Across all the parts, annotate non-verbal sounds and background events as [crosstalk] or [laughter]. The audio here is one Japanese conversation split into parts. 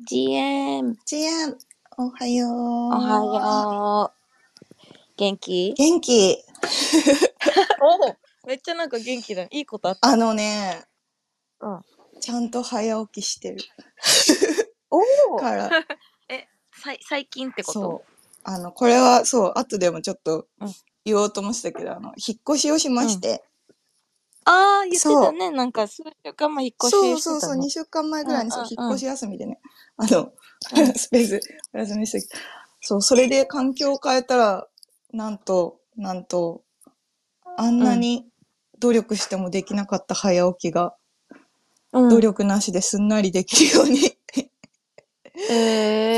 GM、ちえん、おはよう。おはよう。元気？元気。[laughs] おおめっちゃなんか元気だね。いいことあった。あのね、うん。ちゃんと早起きしてるおお [laughs] から、[laughs] え、さい最近ってこと？そう。あの、これは、そう、後でもちょっとうん言おうと思ってたけど、あの、引っ越しをしまして、ああ、言ってそう。たね。なんか数週間前引っ越しそうしてた、ね。そうそう、2週間前ぐらいに、そううんうん。うん引っ越し休みでね、あの、うん。スペースお休みして、そう、それで環境を変えたら、なんと、なんと、あんなに努力してもできなかった早起きが、うん、努力なしですんなりできるようにえ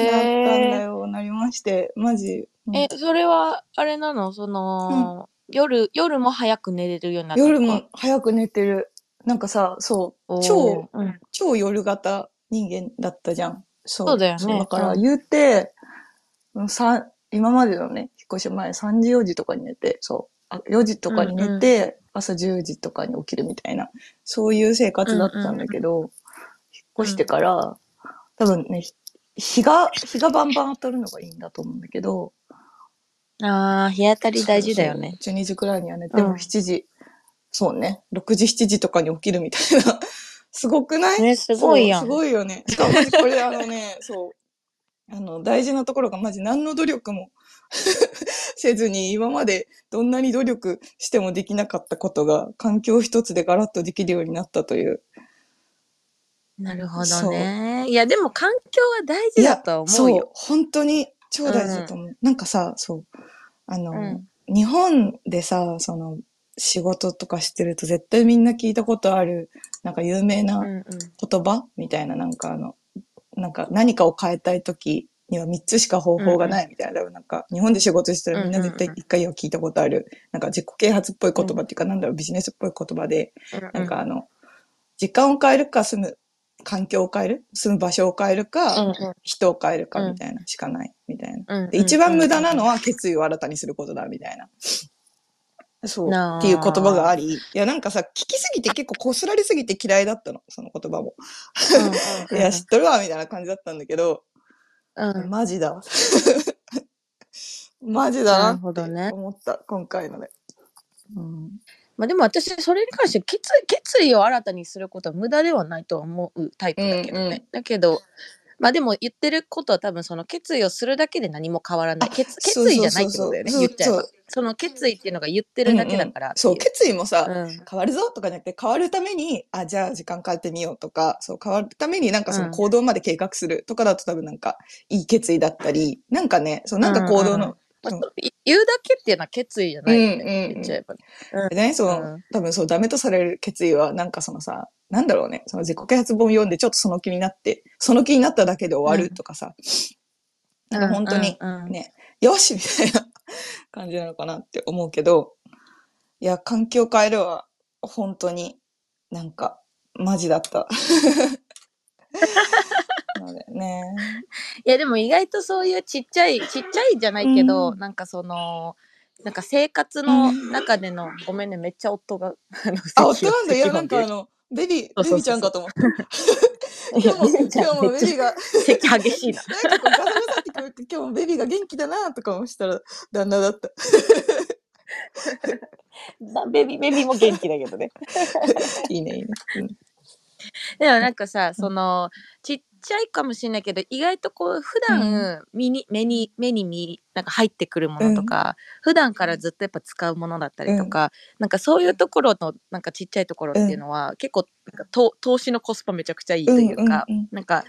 なったんだー、よ、なりまして、マジ。うん。え、それは、あれなの？その、夜、夜も早く寝れるようになったとか？夜も早く寝てる。なんかさ、そう、超、うん、超夜型人間だったじゃん。そう。そうだよねだからうん言うて、うんさ今までのね、引っ越し前3時4時とかに寝て、そう。あ4時とかに寝て、朝10時とかに起きるみたいな、そういう生活だったんだけど、引っ越してから、多分ね、ひ日が、日がバンバン当たるのがいいんだと思うんだけど、ああ、日当たり大事だよね。そうそう。12時くらいには寝て、うんも7時、そうね、6時7時とかに起きるみたいな。[laughs] すごくない？ね、すごいやん。すごいよね。しかもこれあのね、[laughs] そう。あの、大事なところがマジ何の努力も [laughs] せずに今までどんなに努力してもできなかったことが環境一つでガラッとできるようになったという。なるほどね。いや、でも環境は大事だとは思うそうよ。、本当に超大事だと思う。なんかさ、そう。あの、うん。日本でさ、その、仕事とかしてると絶対みんな聞いたことある、なんか有名なうんうん。言葉みたいな、なんかあの、なんか何かを変えたいときには3つしか方法がないみたいな、多分なんか日本で仕事してるみんな絶対一回は聞いたことある、なんか自己啓発っぽい言葉っていうか、なんだろう、ビジネスっぽい言葉で、なんかあの、時間を変えるか住む、環境を変える住む場所を変えるか、うんうん人を変えるかうんみたいなしかないみたいな。で一番無駄なのは決意を新たにすることだみたいな。そう。っていう言葉があり。いや、なんかさ、聞きすぎて結構こすられすぎて嫌いだったの、その言葉も。[laughs] いや、知っとるわ、みたいな感じだったんだけど、うんうんマジだわ。マジだ [laughs] ななってるほどね。思った、今回ので。うん、まあでも私、それに関して決意決意を新たにすることは無駄ではないとは思うタイプだけどね。うんうん。だけど、まあでも言ってることは多分その決意をするだけで何も変わらない。あ決決意じゃないってことだよね。言っちゃえば。その決意っていうのが言ってるだけだからっていそう、決意もさ、うん。変わるぞとかじゃなくて、変わるために、あ、じゃあ時間変えてみようとか、そう、変わるためになんかその行動まで計画するとかだと多分なんか、いい決意だったり、なんかね、そう、なんか行動の言うだけっていうのは決意じゃないよね。うんうんうん言っちゃえばね。ね、その、うん多分そう、ダメとされる決意は、なんかそのさ、なんだろうね、その自己啓発本読んでちょっとその気になって、その気になっただけで終わるとかさ、なんか本当にうんうんうんね、よしみたいな感じなのかなって思うけど、いや、環境変えるは、本当になんか、マジだった。[laughs] なのでね。いやでも意外とそういうちっちゃいちっちゃいじゃないけど、うんなんかそのなんか生活の中での、ごめんねめっちゃ夫があ夫なんだ。いや、咳なんかあをの、ベビー、そうそうそうベビーちゃんかと思った。いや今日も、今日もベビーが、咳激しいななんかこうガサガサって今日もベビーが元気だなとか思したら、旦那だった。な [laughs] ベビーベビーも元気だけどね [laughs] いいね、いいね。うんでもなんかさそのちっちゃいかもしれないけど意外とこう普段身に、目に目に見なんか入ってくるものとか、普段からずっとやっぱ使うものだったりとか、なんかそういうところのなんかちっちゃいところっていうのは、結構なんかと投資のコスパめちゃくちゃいいというか、うんうんうん。なんか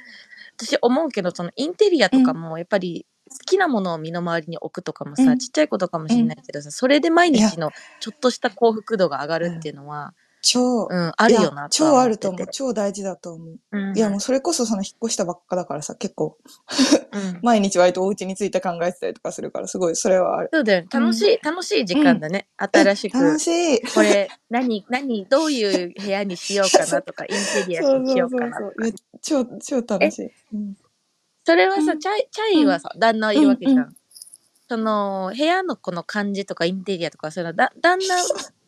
私思うけどそのインテリアとかもやっぱり好きなものを身の回りに置くとかもさ、うん。ちっちゃいことかもしれないけどさ、それで毎日のちょっとした幸福度が上がるっていうのは、超、うんあるよな超あると思う。超大事だと思う。うんいや、もうそれこそその引っ越したばっかだからさ、結構、うん [laughs] 毎日割とお家について考えてたりとかするから、すごい、それはある。そうだよね。楽しい、楽しい時間だね。新しく。楽しい。これ、何、何、どういう部屋にしようかなとか、インテリアに [laughs] しようかなとか。いや超、超楽しい。うんそれはさ、うんチャイ、チャイはさ、旦那はいるわけじゃん。うんうその、部屋のこの感じとかインテリアとか、そういうの、だ、旦那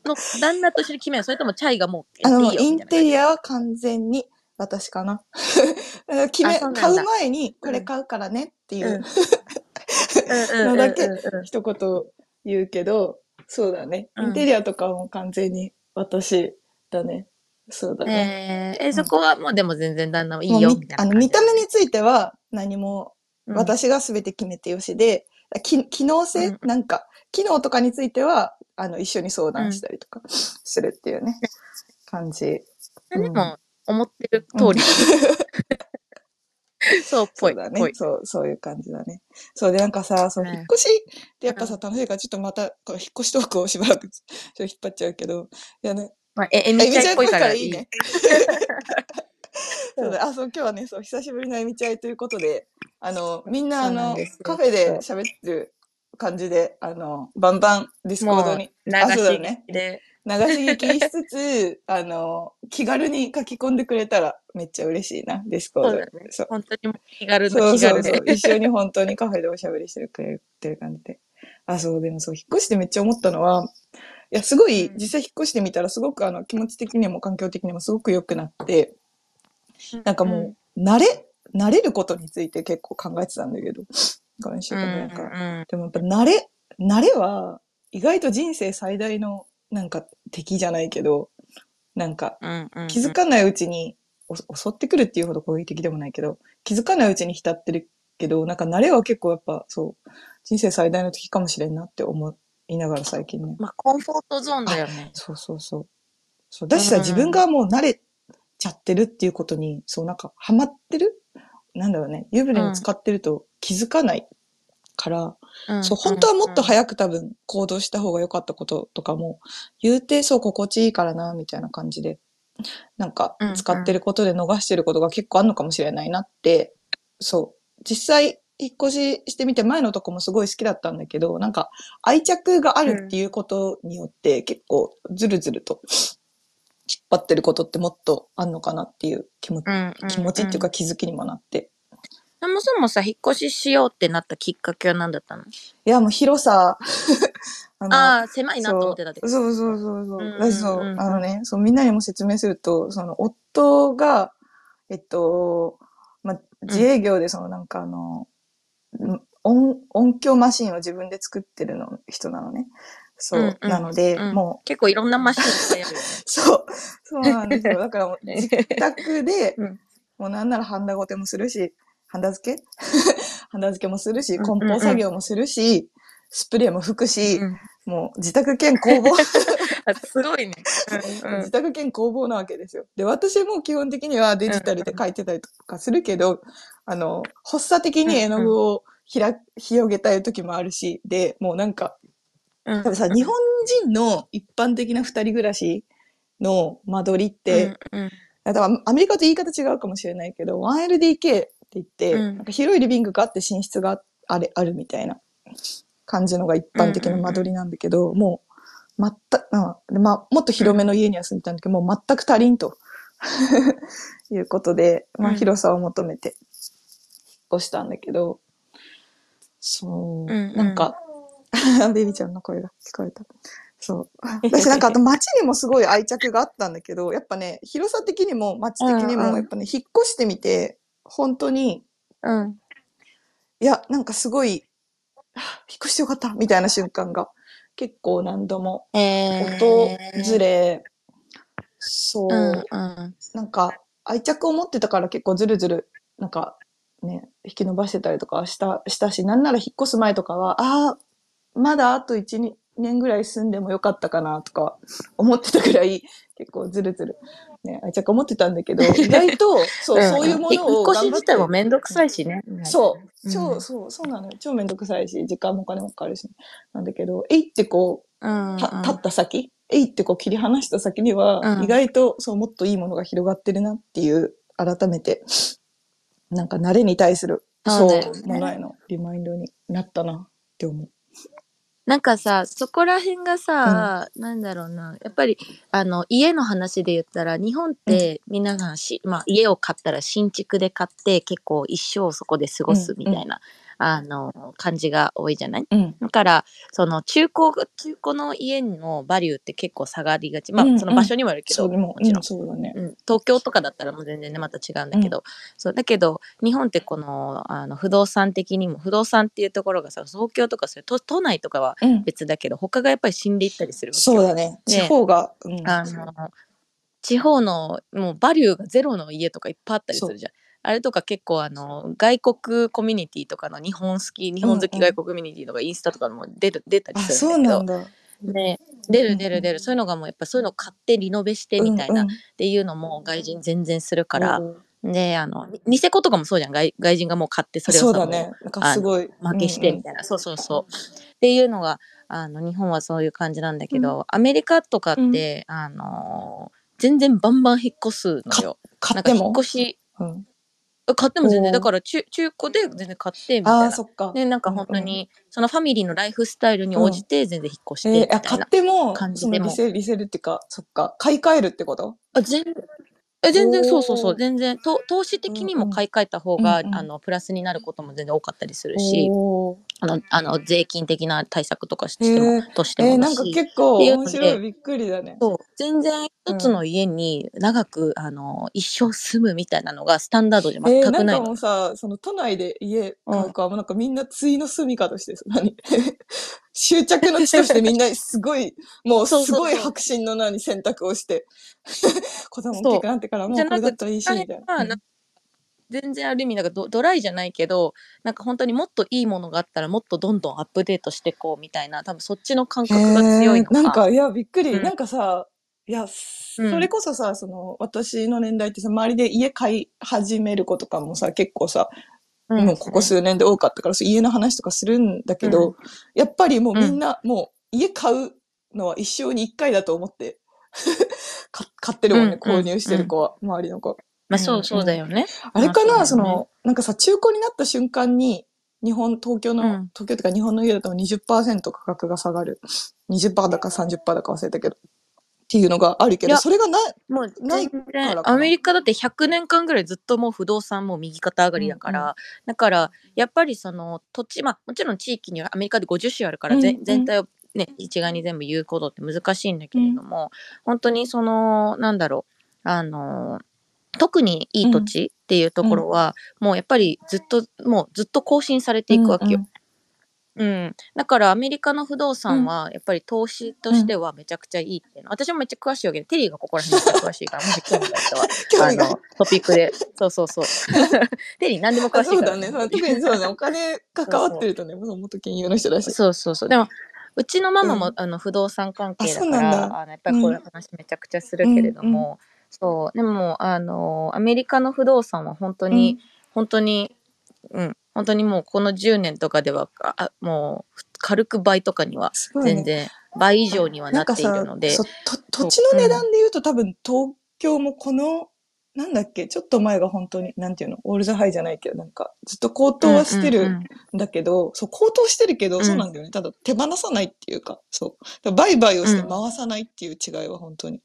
の、旦那と一緒に決めるそれともチャイがもうあの、いいよインみたいなテリアは完全に私かな。[laughs] 決め、あそうなんだ。買う前に、これ買うからねっていう、うん。の [laughs] のだけ一言言うけど、そうだね。うん。インテリアとかはもう完全に私だね。そうだね。えー、え、そこはもうでも全然旦那はいもいうよみたいあの見た目については何もうん。私が全て決めてよしで、き機能性、うん。なんか、機能とかについては、あの、一緒に相談したりとかするっていうね、感じ。でも、思ってる通り。[laughs] そうっぽい。そうだ。ねそう、そういう感じだね。そうで、なんかさ、そう、ね引っ越しってやっぱさ、楽しいから、ちょっとまた、この引っ越しトークをしばらく、[laughs] ちょっと引っ張っちゃうけど、いやね、まあ、え、えみちゃんっぽいからいい。ね。[laughs] そうだ、あ、そう、今日はね、そう、久しぶりのえみちゃいということで、あの、みんな、あのカフェで喋ってる感じで、あの、バンバンディスコードに流しねで。流し聞きしつつ、[laughs] あの、気軽に書き込んでくれたらめっちゃ嬉しいな、ディスコードそうだね。そう本当に気軽そうそうそう。で。一緒に本当にカフェでおしゃべりしてくれてる感じで。あ、そう、でもそう、引っ越してめっちゃ思ったのは、いや、すごい、うん実際引っ越してみたらすごくあの、気持ち的にも環境的にもすごく良くなって、なんかもう、慣れ、慣れることについて結構考えてたんだけど、今週うん、うん、かなんか。うん。でもやっぱ慣れ、慣れは、意外と人生最大の、なんか敵じゃないけど、なんか。気づかないうちに、お襲ってくるっていうほど攻撃的でもないけど、気づかないうちに浸ってるけど、なんか慣れは結構やっぱそう、人生最大の敵かもしれんなって思いながら最近ね。まあ、コンフォートゾーンだよね。そうそうそう。そう。だしさ、うん自分がもう慣れちゃってるっていうことに、そうなんかハマってるなんだろうね。湯船に浸かってると気づかないから、うんそう、本当はもっとい。早く多分行動した方が良かったこととかも、言うてそう心地いいからな、みたいな感じで、なんか使ってることで逃してることが結構あるのかもしれないなって、そう、実際引っ越ししてみて前のとこもすごい好きだったんだけど、なんか愛着があるっていうことによって結構ずるずると引っ張ってることってもっとあんのかなっていう気持ち、うん、うん。気持ちっていうか。か気づきにもなって。そもそもさ、引っ越ししようってなったきっかけは何だったの？いや、もう広さ、[laughs] あのああ、狭いなと思ってたってこと？そうそうそうそう。うんうんそう、あのね、そう、みんなにも説明すると、その、夫が、えっと、まあ、自営業で、その、なんかあの、ん音、音響マシンを自分で作ってるの、人なのね。そう。うんうん。なので、うん。もう、結構いろんなマシンいっぱいあるよね。[laughs] そう、そうなんですよ。だからもう、[laughs] ね。自宅で、うん。もうなんならハンダゴテもするし、ハンダ付け？[laughs] ハンダ付けもするし、うんうんうん。梱包作業もするし、スプレーも吹くし、うんもう自宅兼工房、あすごいね。うんうん。自宅兼工房なわけですよ。で、私も基本的にはデジタルで書いてたりとかするけど、あの、発作的に絵の具をひら、広げたい時もあるし、で、もうなんか、うん多分さ、日本人の一般的な二人暮らしの間取りって、うんうん。多分アメリカと言い方違うかもしれないけど、1LDK って言って、うん。なんか広いリビングがあって寝室があれ、あるみたいな感じのが一般的な間取りなんだけど、もう、全く、うん。でまあ、もっと広めの家には住んでたんだけど、もう全く足りんと。[laughs] いうことで、まあ、うん。広さを求めて引っ越したんだけど、そう、うんうん。なんか、[laughs] ベビーちゃんの声が聞こえた。そう。[laughs] 私なんかあと街にもすごい愛着があったんだけど、やっぱね、広さ的にも街的にも、うんうんやっぱね、引っ越してみて、本当に、うん。いや、なんかすごい、はあ引っ越してよかったみたいな瞬間が結構何度もえー、訪れ、そう、うんうん。なんか愛着を持ってたから結構ずるずる、なんかね、引き伸ばしてたりとかした、したし、なんなら引っ越す前とかは、ああ、まだあと1、2年ぐらい住んでもよかったかなとか思ってたぐらい、結構ずるずる、ね、愛着を持ってたんだけど、[laughs] 意外と、そう、そういうものを引っ越し自体もめんどくさいしね。そう、うん。超、そう、そうなのよ。超めんどくさいし、時間もお金もかかるし、なんだけど、えいってこうん。う、た立った先、えいってこう切り離した先には、うん。意外と、そう、もっといいものが広がってるなっていう、改めて、なんか慣れに対する、そうものへのリマインドになったなって思う。なんかさ、そこら辺がさ、なんだろうな。やっぱり、あの、家の話で言ったら、日本って皆さんし、まあ、家を買ったら新築で買って、結構一生そこで過ごすみたいな、あの感じが多いじゃない？うん。だからその中古中古の家のバリューって結構下がりがちまあ、うんうんその場所にもよるけど、もも、ちろんうん、そうだね。うん、東京とかだったらもう全然ねまた違うんだけど、そうだけど日本ってこのあの不動産的にも不動産っていうところがさ東京とかそういう都都内とかはうん。別だけど他がやっぱり死んでいったりするわけよそうだね。ね地方が、うん。あの地方のもうバリューがゼロの家とかいっぱいあったりするじゃん。あれとか結構あの外国コミュニティとかの日本好き日本好きうんうん外国コミュニティとかインスタとかも出る出たりあ、するんだけど。ね、出る出る出る。そういうのがもうやっぱそういうのを買ってリノベしてみたいなっうんうん。ていうのも外人全然するから、うんであのニセコとかもそうじゃん。外外人がもう買ってそれをね。すごい。負けしてみたいな、そうそうそう。っていうのがあの日本はそういう感じなんだけど、アメリカとかって、あの全然バンバン引っ越すのよ。なんか引っ越しうん買っても全然だから中中古で全然買ってみたいな。ああ、。そっか。でなんか本当にそのファミリーのライフスタイルに応じて全然引っ越してみたいな。っても、感じでも。リセリセルっていうか、そっか、買い替えるってこと？あ全え全然そうそうそう全然。と投資的にも買い替えた方が、うんうん。あのプラスになることも全然多かったりするし、あのあの税金的な対策とかしてへもー。としてえー、もだし。なんか結構面白い、びっくりだね。そう。全然一つの家に長く、あの一生住むみたいなのがスタンダードで全くないの。もうさ、その都内で家買うか、もうなんかみんな対の住みかとしてさ、何？[laughs] 終着の地としてみんなすごい、もうすごい白真の何選択をして、[laughs] 子供大きくなってからもうこれだったらいいし、みたいな。全然ある意味なんかドドライじゃないけどなんか本当にもっといいものがあったらもっとどんどんアップデートしていこうみたいな多分そっちの感覚が強いのか。なんか、いや、びっくり。うんなんかさ、いや、うんそれこそさ、その、私の年代ってさ、周りで家買い始める子とかもさ、結構さ、うんもうここ数年で多かったから、家の話とかするんだけど、うやっぱりもうみんな、もう家買うのは一生に一回だと思って、か買ってるもんね、購入してる子は、周りの子。まあそうそうだよね。あれかな、まあそその、なんかさ、中古になった瞬間に、日本、東京の、うん。東京とか日本の家だと20%価格が下がる。20%だか30%だか忘れたけど。っていうのがあるけど、それがない、もうない全からかアメリカだって100年間ぐらいずっともう不動産も右肩上がりだから、うんうだからやっぱりその土地まあもちろん地域にはアメリカで50州あるから、ぜうんうん。全体をね一概に全部言うことって難しいんだけれども、本当にそのなんだろうあの特にいい土地っていうところは、もうやっぱりずっともうずっと更新されていくわけよ。うん、だからアメリカの不動産はやっぱり投資としてはめちゃくちゃいいっていうの、私もめっちゃ詳しいわけでテリーがここら辺めっちゃ詳しいからもし興味がある人は。[laughs] 興味があのトピックで。そうそうそう。[laughs] テリー何でも詳あしいから。そうだね。特にそうだね。[laughs] お金関わってるとね、もと金融の人だし。そうそうそう。でもうちのママも、うん。あの不動産関係だからだ。あのやっぱりこういう話めちゃくちゃするけれども、そう。でもあのアメリカの不動産は本当に、本当にうん。本当にもうこの10年とかではあもう軽く倍とかには全然倍以上にはなっているので。なんかさそうと土地の値段で言うと多分東京もこの、なんだっけ、ちょっと前が本当に、なんていうの、オールザハイじゃないけど、なんかずっと高騰はしてるうんうんうん。んだけど、そう、高騰してるけど、うん。そうなんだよね。ただ手放さないっていうか、そう。売買をして回さないっていう違いは本当に。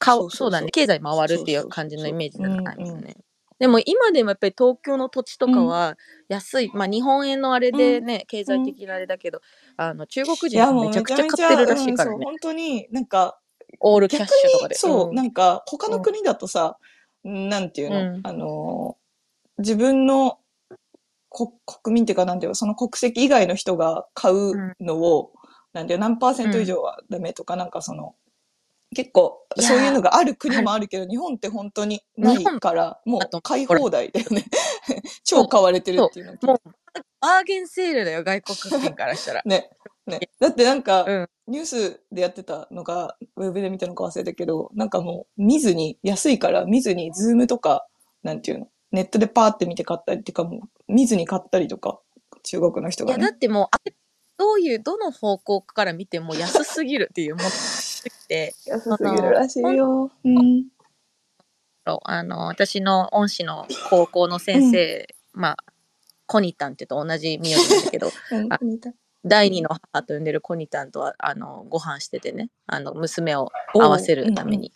顔そうだね。経済回るっていそう感じのイメージだうんうんね。でも今でもやっぱり東京の土地とかは安い、まあ日本円のあれでね、経済的なあれだけど、あの中国人いや、もうはめちゃくめちゃ買ってるらしいからね。うんそう、。本当になんか、オールキャッ逆シュとかで。に、そう、ん。なんか、他の国だとさ、なんていうの、うん。あのー、自分のこ国民っていうか、なんていうか、その国籍以外の人が買うのを、なんていう何パーセント以上はダメとか、なんかその、結構、そういうのがある国もあるけど、日本って本当にないから、もう買い放題だよね。[laughs] 超買われてるっていうのもうバーゲンセールだよ外国人からしたら。ね。ね。だってなんか、うんニュースでやってたのが、ウェブで見たのか忘れたけど、なんかもう見ずに、安いから見ずに、ズームとか、なんていうの、ネットでパーって見て買ったりっていうか、もう見ずに買ったりとか、中国の人がね。いやだってもうあれどういうどの方向から見ても安すぎるっていうものがて安すぎるらしいよ。うん。あの私の恩師の高校の先生、まあコニタンって言うと同じ名字なんだけど [laughs] 第二の母と呼んでるコニタンとはあのご飯しててねあの娘を合わせるために。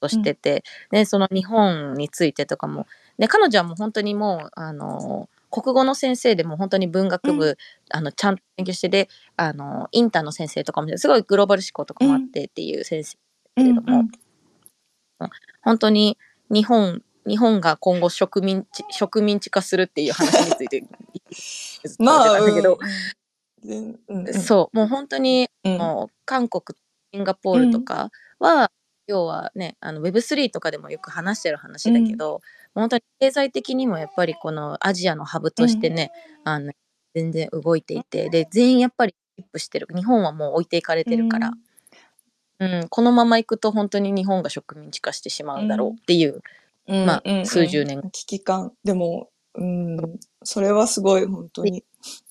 としてて、でその日本についてとかもで彼女はもう本当にもうあの国語の先生でも本当に文学部、あのちゃんと勉強してであのインターの先生とかもすごいグローバル思考とかもあってっていう先生けれども、本当に日本日本が今後植民地植民地化するっていう話について [laughs] まあ、うん。うんそうもう本当にうん。もう韓国シンガポールとかは、要はねあの Web3 とかでもよく話してる話だけど、本当に経済的にもやっぱりこのアジアのハブとしてね、あの全然動いていてで全員やっぱりキープしてる。日本はもう置いていかれてるから、うん。このままいくと本当に日本が植民地化してしまうんだろうっていう、うん。まあうん。うん。数十年。危機感。でも、うん、それはすごい本当に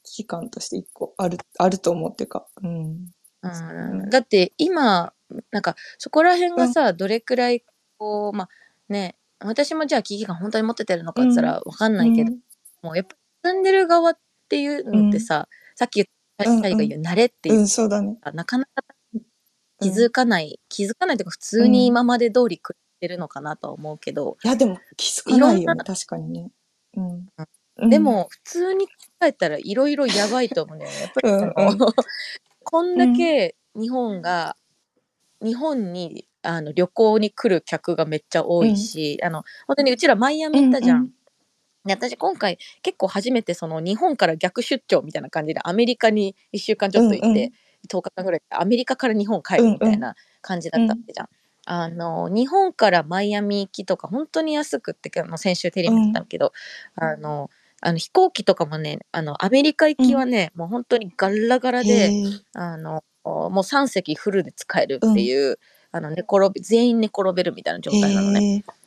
危機感として一個ある、あると思うってか、うん。うん。だって今なんかそこら辺がさ、どれくらいこうまあね私もじゃあ危機感本当に持っててるのかって言ったら分かんないけど、もうやっぱ住んでる側っていうのってさ、さっき言ったが言う慣れっていううんうん、そうだね。か、なかなか気づかない、気づかないというか普通に今まで通り食ってるのかなとは思うけど、いや、でも気づかないよね、確かにね。うん。うんで、も普通に考えたらいろいろやばいと思うんだよね。やっぱりうんこんだけ日本が、日本にあの旅行に来る客がめっちゃ多いし、あの本当にうちらマイアミ行ったじゃん。うんうん。で私今回結構初めてその日本から逆出張みたいな感じでアメリカに1週間ちょっと行って、うんうん。10日間ぐらいアメリカから日本帰るみたいな感じだったわけじゃん。あの日本からマイアミ行きとか本当に安くってあの先週テレビ見てたけど、あのあの飛行機とかもねあのアメリカ行きはね、もう本当にガラガラへでーあのもう3席フルで使えるっていう、あの寝転び全員寝転べるみたいな状態なのね。へー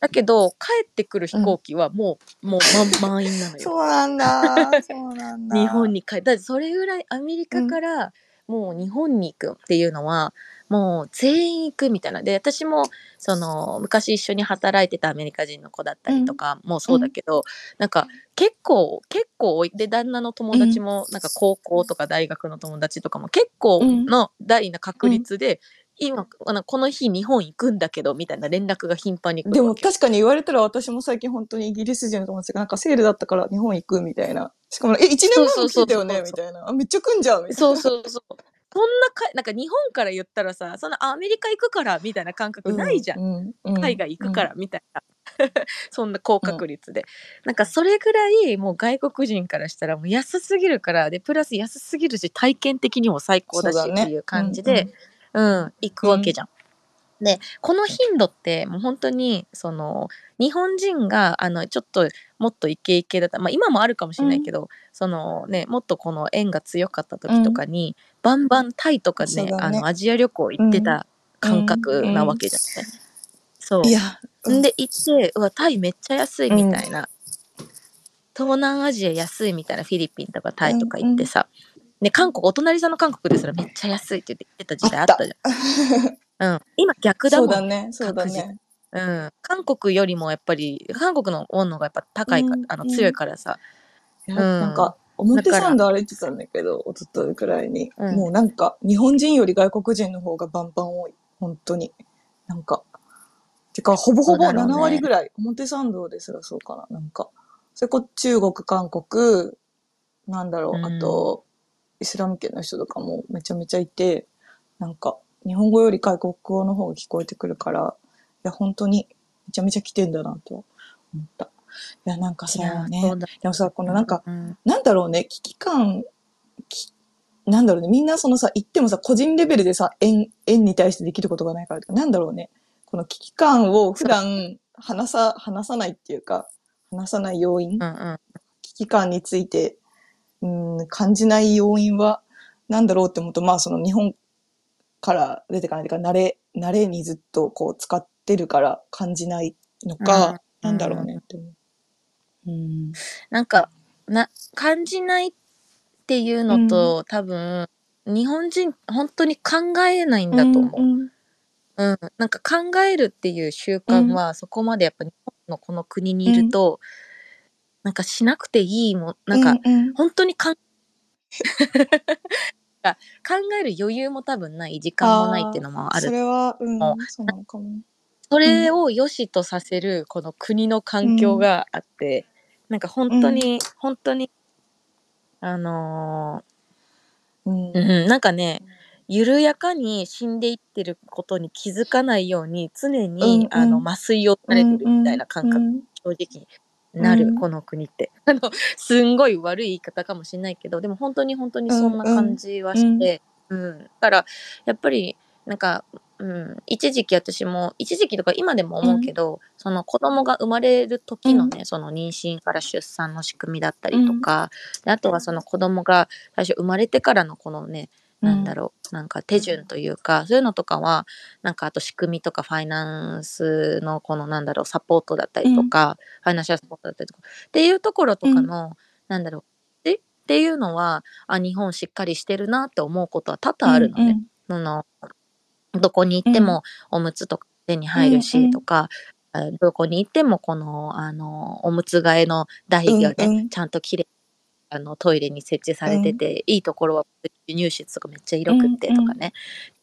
だけど帰ってくる飛行機はもう、もう満満員なのよ。そうなんだ。[laughs] そうなんだ。日本に帰だってそれぐらいアメリカからもう日本に行くっていうのは、もう全員行くみたいな。で私もその昔一緒に働いてたアメリカ人の子だったりとかもそうだけど、なんか結構結構で旦那の友達もなんか高校とか大学の友達とかも結構の大な確率で、今あのこの日日本行くんだけどみたいな連絡が頻繁に来でもるわけ確かに言われたら私も最近本当にイギリス人の友達がなんかセールだったから日本行くみたいな。しかも、え、1年前も来てたよね？みたいな。あ、めっちゃ来んじゃんみたいな。そうそうそう。そんなか、なんか日本から言ったらさ、そんなアメリカ行くからみたいな感覚ないじゃん。ん。うん海外行くからみたいな。[laughs] そんな高確率で。なんかそれぐらいもう外国人からしたらもう安すぎるから、で、プラス安すぎるし、体験的にも最高だしっていう感じで、うん、行くわけじゃん。で、この頻度ってもう本当に、その、日本人が、あの、ちょっともっとイケイケだった、まあ今もあるかもしれないけど、そのね、もっとこの縁が強かった時とかに、バンバンタイとかね、ねあの、アジア旅行行ってた感覚なわけじゃんね。そう。いや、うんんで行って、うわ、タイめっちゃ安いみたいな。東南アジア安いみたいなフィリピンとかタイとか行ってさ。ね、韓国、お隣さんの韓国ですらめっちゃ安いって言ってた時代あったじゃん。うん。今逆だそも。うんだね、そうだね。うん。韓国よりもやっぱり、韓国の温度がやっぱ高いか、うんあの、強いからさ。うんなんか、表参道歩いてたんだけど、一昨日くらいに。うんもうなんか、日本人より外国人の方がバンバン多い。本当に。なんか。てか、ほぼほぼそうだろうね7割ぐらい。表参道ですらそうかな。なんか。それこ中国、韓国、なんだろう、うんあと、イスラム圏の人とかもめちゃめちゃいて、なんか、日本語より外国語の方が聞こえてくるから、いや、本当にめちゃめちゃ来てんだなと思った。いや、なんかさ、ねそうだ、でもさ、このなんか、うん。なんだろうね、危機感、きなんだろうね、みんなそのさ、言ってもさ、個人レベルでさ、円、円に対してできることがないからとか、なんだろうね、この危機感を普段話さ、話さないっていうか、話さない要因、うんうん。危機感について、うん、感じない要因は、なんだろうって思うと、まあその日本から出てかないというか、慣れ、慣れにずっとこう使ってるから感じないのか、うんなんだろうねって思う。うん。なんか、な、感じないっていうのと、多分、日本人、本当に考えないんだと思う。うんうん、なんか考えるっていう習慣は、そこまでやっぱ日本のこの国にいると、なんかしなくていいもん、なんか、うんうん。本当にかん [laughs] 考える余裕も多分ない、時間もないっていうのもある。それは、うんあ、そうなのかも。それを良しとさせる、この国の環境があって、なんか本当に、本当に、あのうん。ーうん、なんかね、緩やかに死んでいってることに気づかないように、常に、うんうん。あの、麻酔をされてるみたいな感覚、うん正直なる、うん。この国って。[laughs] あの、すんごい悪い言い方かもしれないけど、でも本当に本当にそんな感じはして、うん、だから、やっぱり、なんか、うん、一時期私も、一時期とか今でも思うけど、その子供が生まれる時のね、その妊娠から出産の仕組みだったりとか、であとはその子供が最初生まれてからのこのね、なんだろう、なんか手順というか、そういうのとかは、なんかあと仕組みとかファイナンスのこのなんだろう、サポートだったりとか、ファイナンシャルサポートだったりとか、っていうところとかの、なんだろう、えっていうのは、あ、日本しっかりしてるなって思うことは多々あるのね。その、どこに行ってもおむつとか手に入るしとか、あどこに行ってもこの、あの、おむつ替えの台がね、ちゃんときれいあのトイレに設置されてて、いいところは授乳室とかめっちゃ広くってとかね、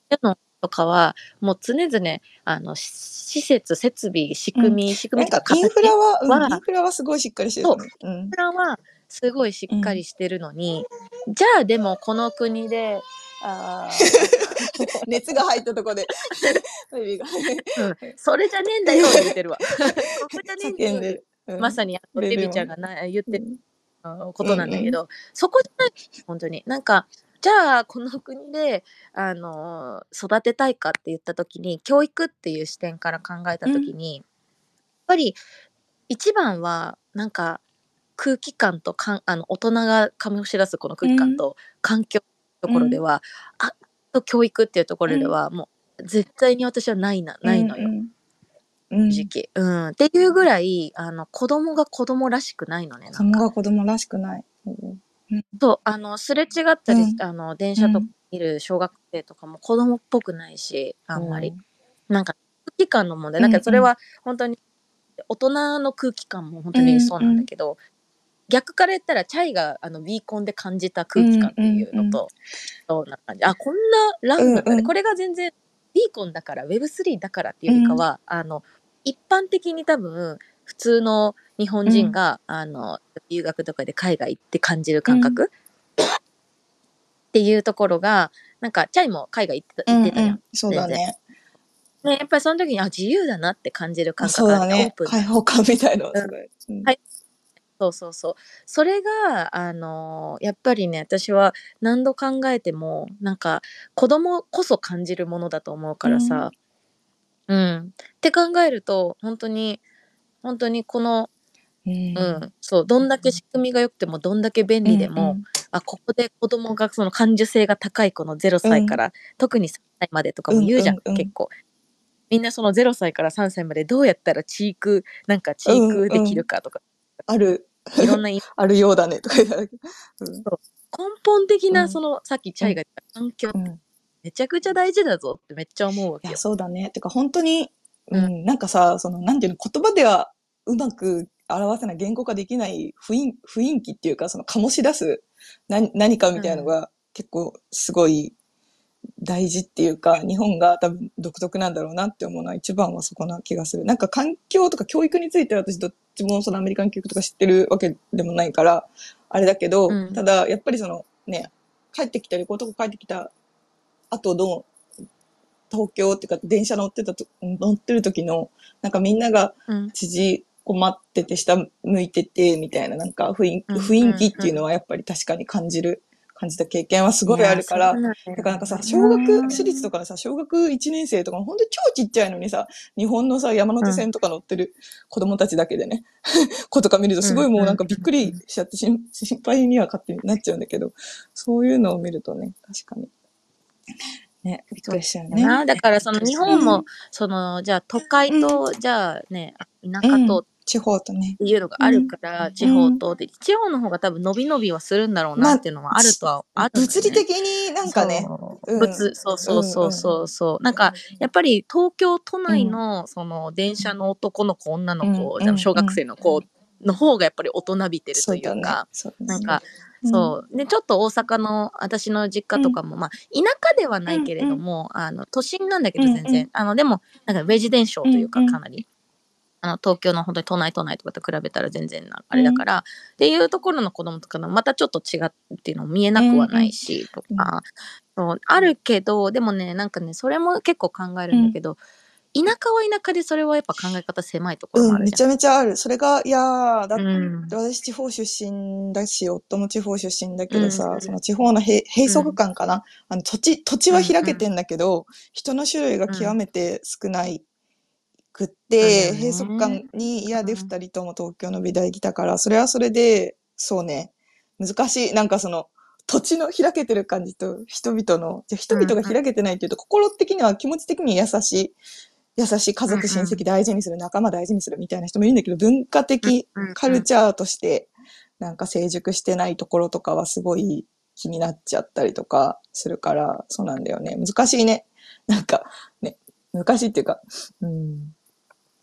そういうのとかはもう常々あのし施設設備仕組み、仕組なんみとかかインフラは、うんはインフラはすごいしっかりしてるよね。う。ん。インフラはすごいしっかりしてるのに、じゃあでもこの国であー [laughs] 熱が入ったとこで、[laughs] うん。それじゃねえんだよって言ってるわ。[laughs] ここじゃねえんだよまさにビちゃんがな言ってるうんことなんだけど、そこじゃない本当に。なんかじゃあこの国であの育てたいかって言った時に教育っていう視点から考えた時に、やっぱり一番はなんか空気感とかんあの大人が醸し出すこの空気感と環境のところでは、あと教育っていうところではもう絶対に私はないなないのよ。うんうん。正直、うん、っていうぐらいあの子供が子供らしくないのね子供が子供らしくない。うん。そう。あのすれ違ったり、うん。あの電車とうん。か見る小学生とかも子供っぽくないしあんまり、。なんか空気感の問題。なんかそれは本当に大人の空気感も本当にそうなんだけど、逆から言ったらチャイがあのビーコンで感じた空気感っていうのと、そうな感じ。あこんなランだったね、うんうん。これが全然ビーコンだから Web3 だからっていうよりかは、あの一般的に多分普通の日本人が、あの留学とかで海外行って感じる感覚、っていうところがなんかチャイも海外行ってたうん行ってたじゃん。うんそうだね。ね、やっぱりその時にあ自由だなって感じる感そうだね覚があってオープ。ン開放感みたいのはすごい。うんはいそうそうそう。それが、あのやっぱりね、私は何度考えても、なんか、子供こそ感じるものだと思うからさ、うん。って考えると、本当に、本当にこの、うんうん、そう、どんだけ仕組みが良くても、どんだけ便利でも、あ、ここで子供がその感受性が高い子の0歳から、特に3歳までとかも言うじゃん、うんうんうん。結構。みんなその0歳から3歳までどうやったらチーク、なんかチークできるかとか、ある、いろんな意 [laughs] あるようだねとか言ったら。う。ん根本的うなん。その、さっきチャイが言った環境うんめちゃくちゃ大事だぞってめっちゃ思うわけよいや、。そうだね。てか本当に、う、うんなんかさ、その、なんていうの、言葉ではうまく表せない、言語化できない雰囲雰囲気っていうか、その醸し出す何何かみたいなのが結構すごい大事っていうか、日本が多分独特なんだろうなって思うのは一番はそこな気がする。なんか環境とか教育については私どっちもそのアメリカン教育とか知ってるわけでもないから、あれだけど、うんただやっぱりそのね、帰ってきた旅行とか帰ってきた後の東京っていうか電車乗ってたと、乗ってる時の、なんかみんながうん。縮こまってて下向いててみたいななんか雰囲うん雰囲気っていうのはやっぱり確かに感じる、感じた経験はすごいあるから、だからなんかさ、小学、私立とかのさ、小学1年生とか、ほんと超ちっちゃいのにさ、日本のさ、山手線とか乗ってる子供たちだけでね、[laughs] 子とか見るとすごいもうなんかびっくりしちゃって心心配には勝手になっちゃうんだけど、そういうのを見るとね、確かに。ね、びっくりしちゃうね。な。だからその日本も、その、じゃあ都会と、じゃあね、田舎と地方とね。っていうのがあるから、うん。地方とで、地方の方が多分伸び伸びはするんだろうなっていうのはあるとは、ある物理的になんかね、そう。うん。物そうそうそうそう。そう、なんかやっぱり東京都内のその電車の男の子女の子、うん。小学生の子の方がやっぱり大人びてるというか、。そうだね。なんか、うん。そう。で、ちょっと大阪の私の実家とかも、まあ、田舎ではないけれども、あの、都心なんだけど全然、うんうん。あの、でも、なんかレジデンシャルというか、うんうん。かなり。あの東京の本当に都内都内とかと比べたら全然なあれだから、っていうところの子供とかのまたちょっと違っていうのも見えなくはないし、とか、そう。あるけどでもねなんかねそれも結構考えるんだけど、田舎は田舎でそれはやっぱ考え方狭いところもうん、めちあるじゃん。ゃめちゃある。それが、いやー、だ。うん。私地方出身だし、夫も地方出身だけどさ、うん。その地方の閉閉塞感かな、あの土地、土地は開けてんだけど、人の種類が極めて少ないくって、うん。閉塞感に嫌で二人とも東京の美大来たから、それはそれで、そうね、難しい。なんかその、土地の開けてる感じと人々の、じゃあ人々が開けてないっていうと、心的には気持ち的に優しい、優しい家族、親戚大事にする、仲間大事にするみたいな人もいるんだけど、文化的カルチャーとして、なんか成熟してないところとかはすごい気になっちゃったりとかするから、そうなんだよね。難しいね。なんか、ね、難しいっていうか、うん。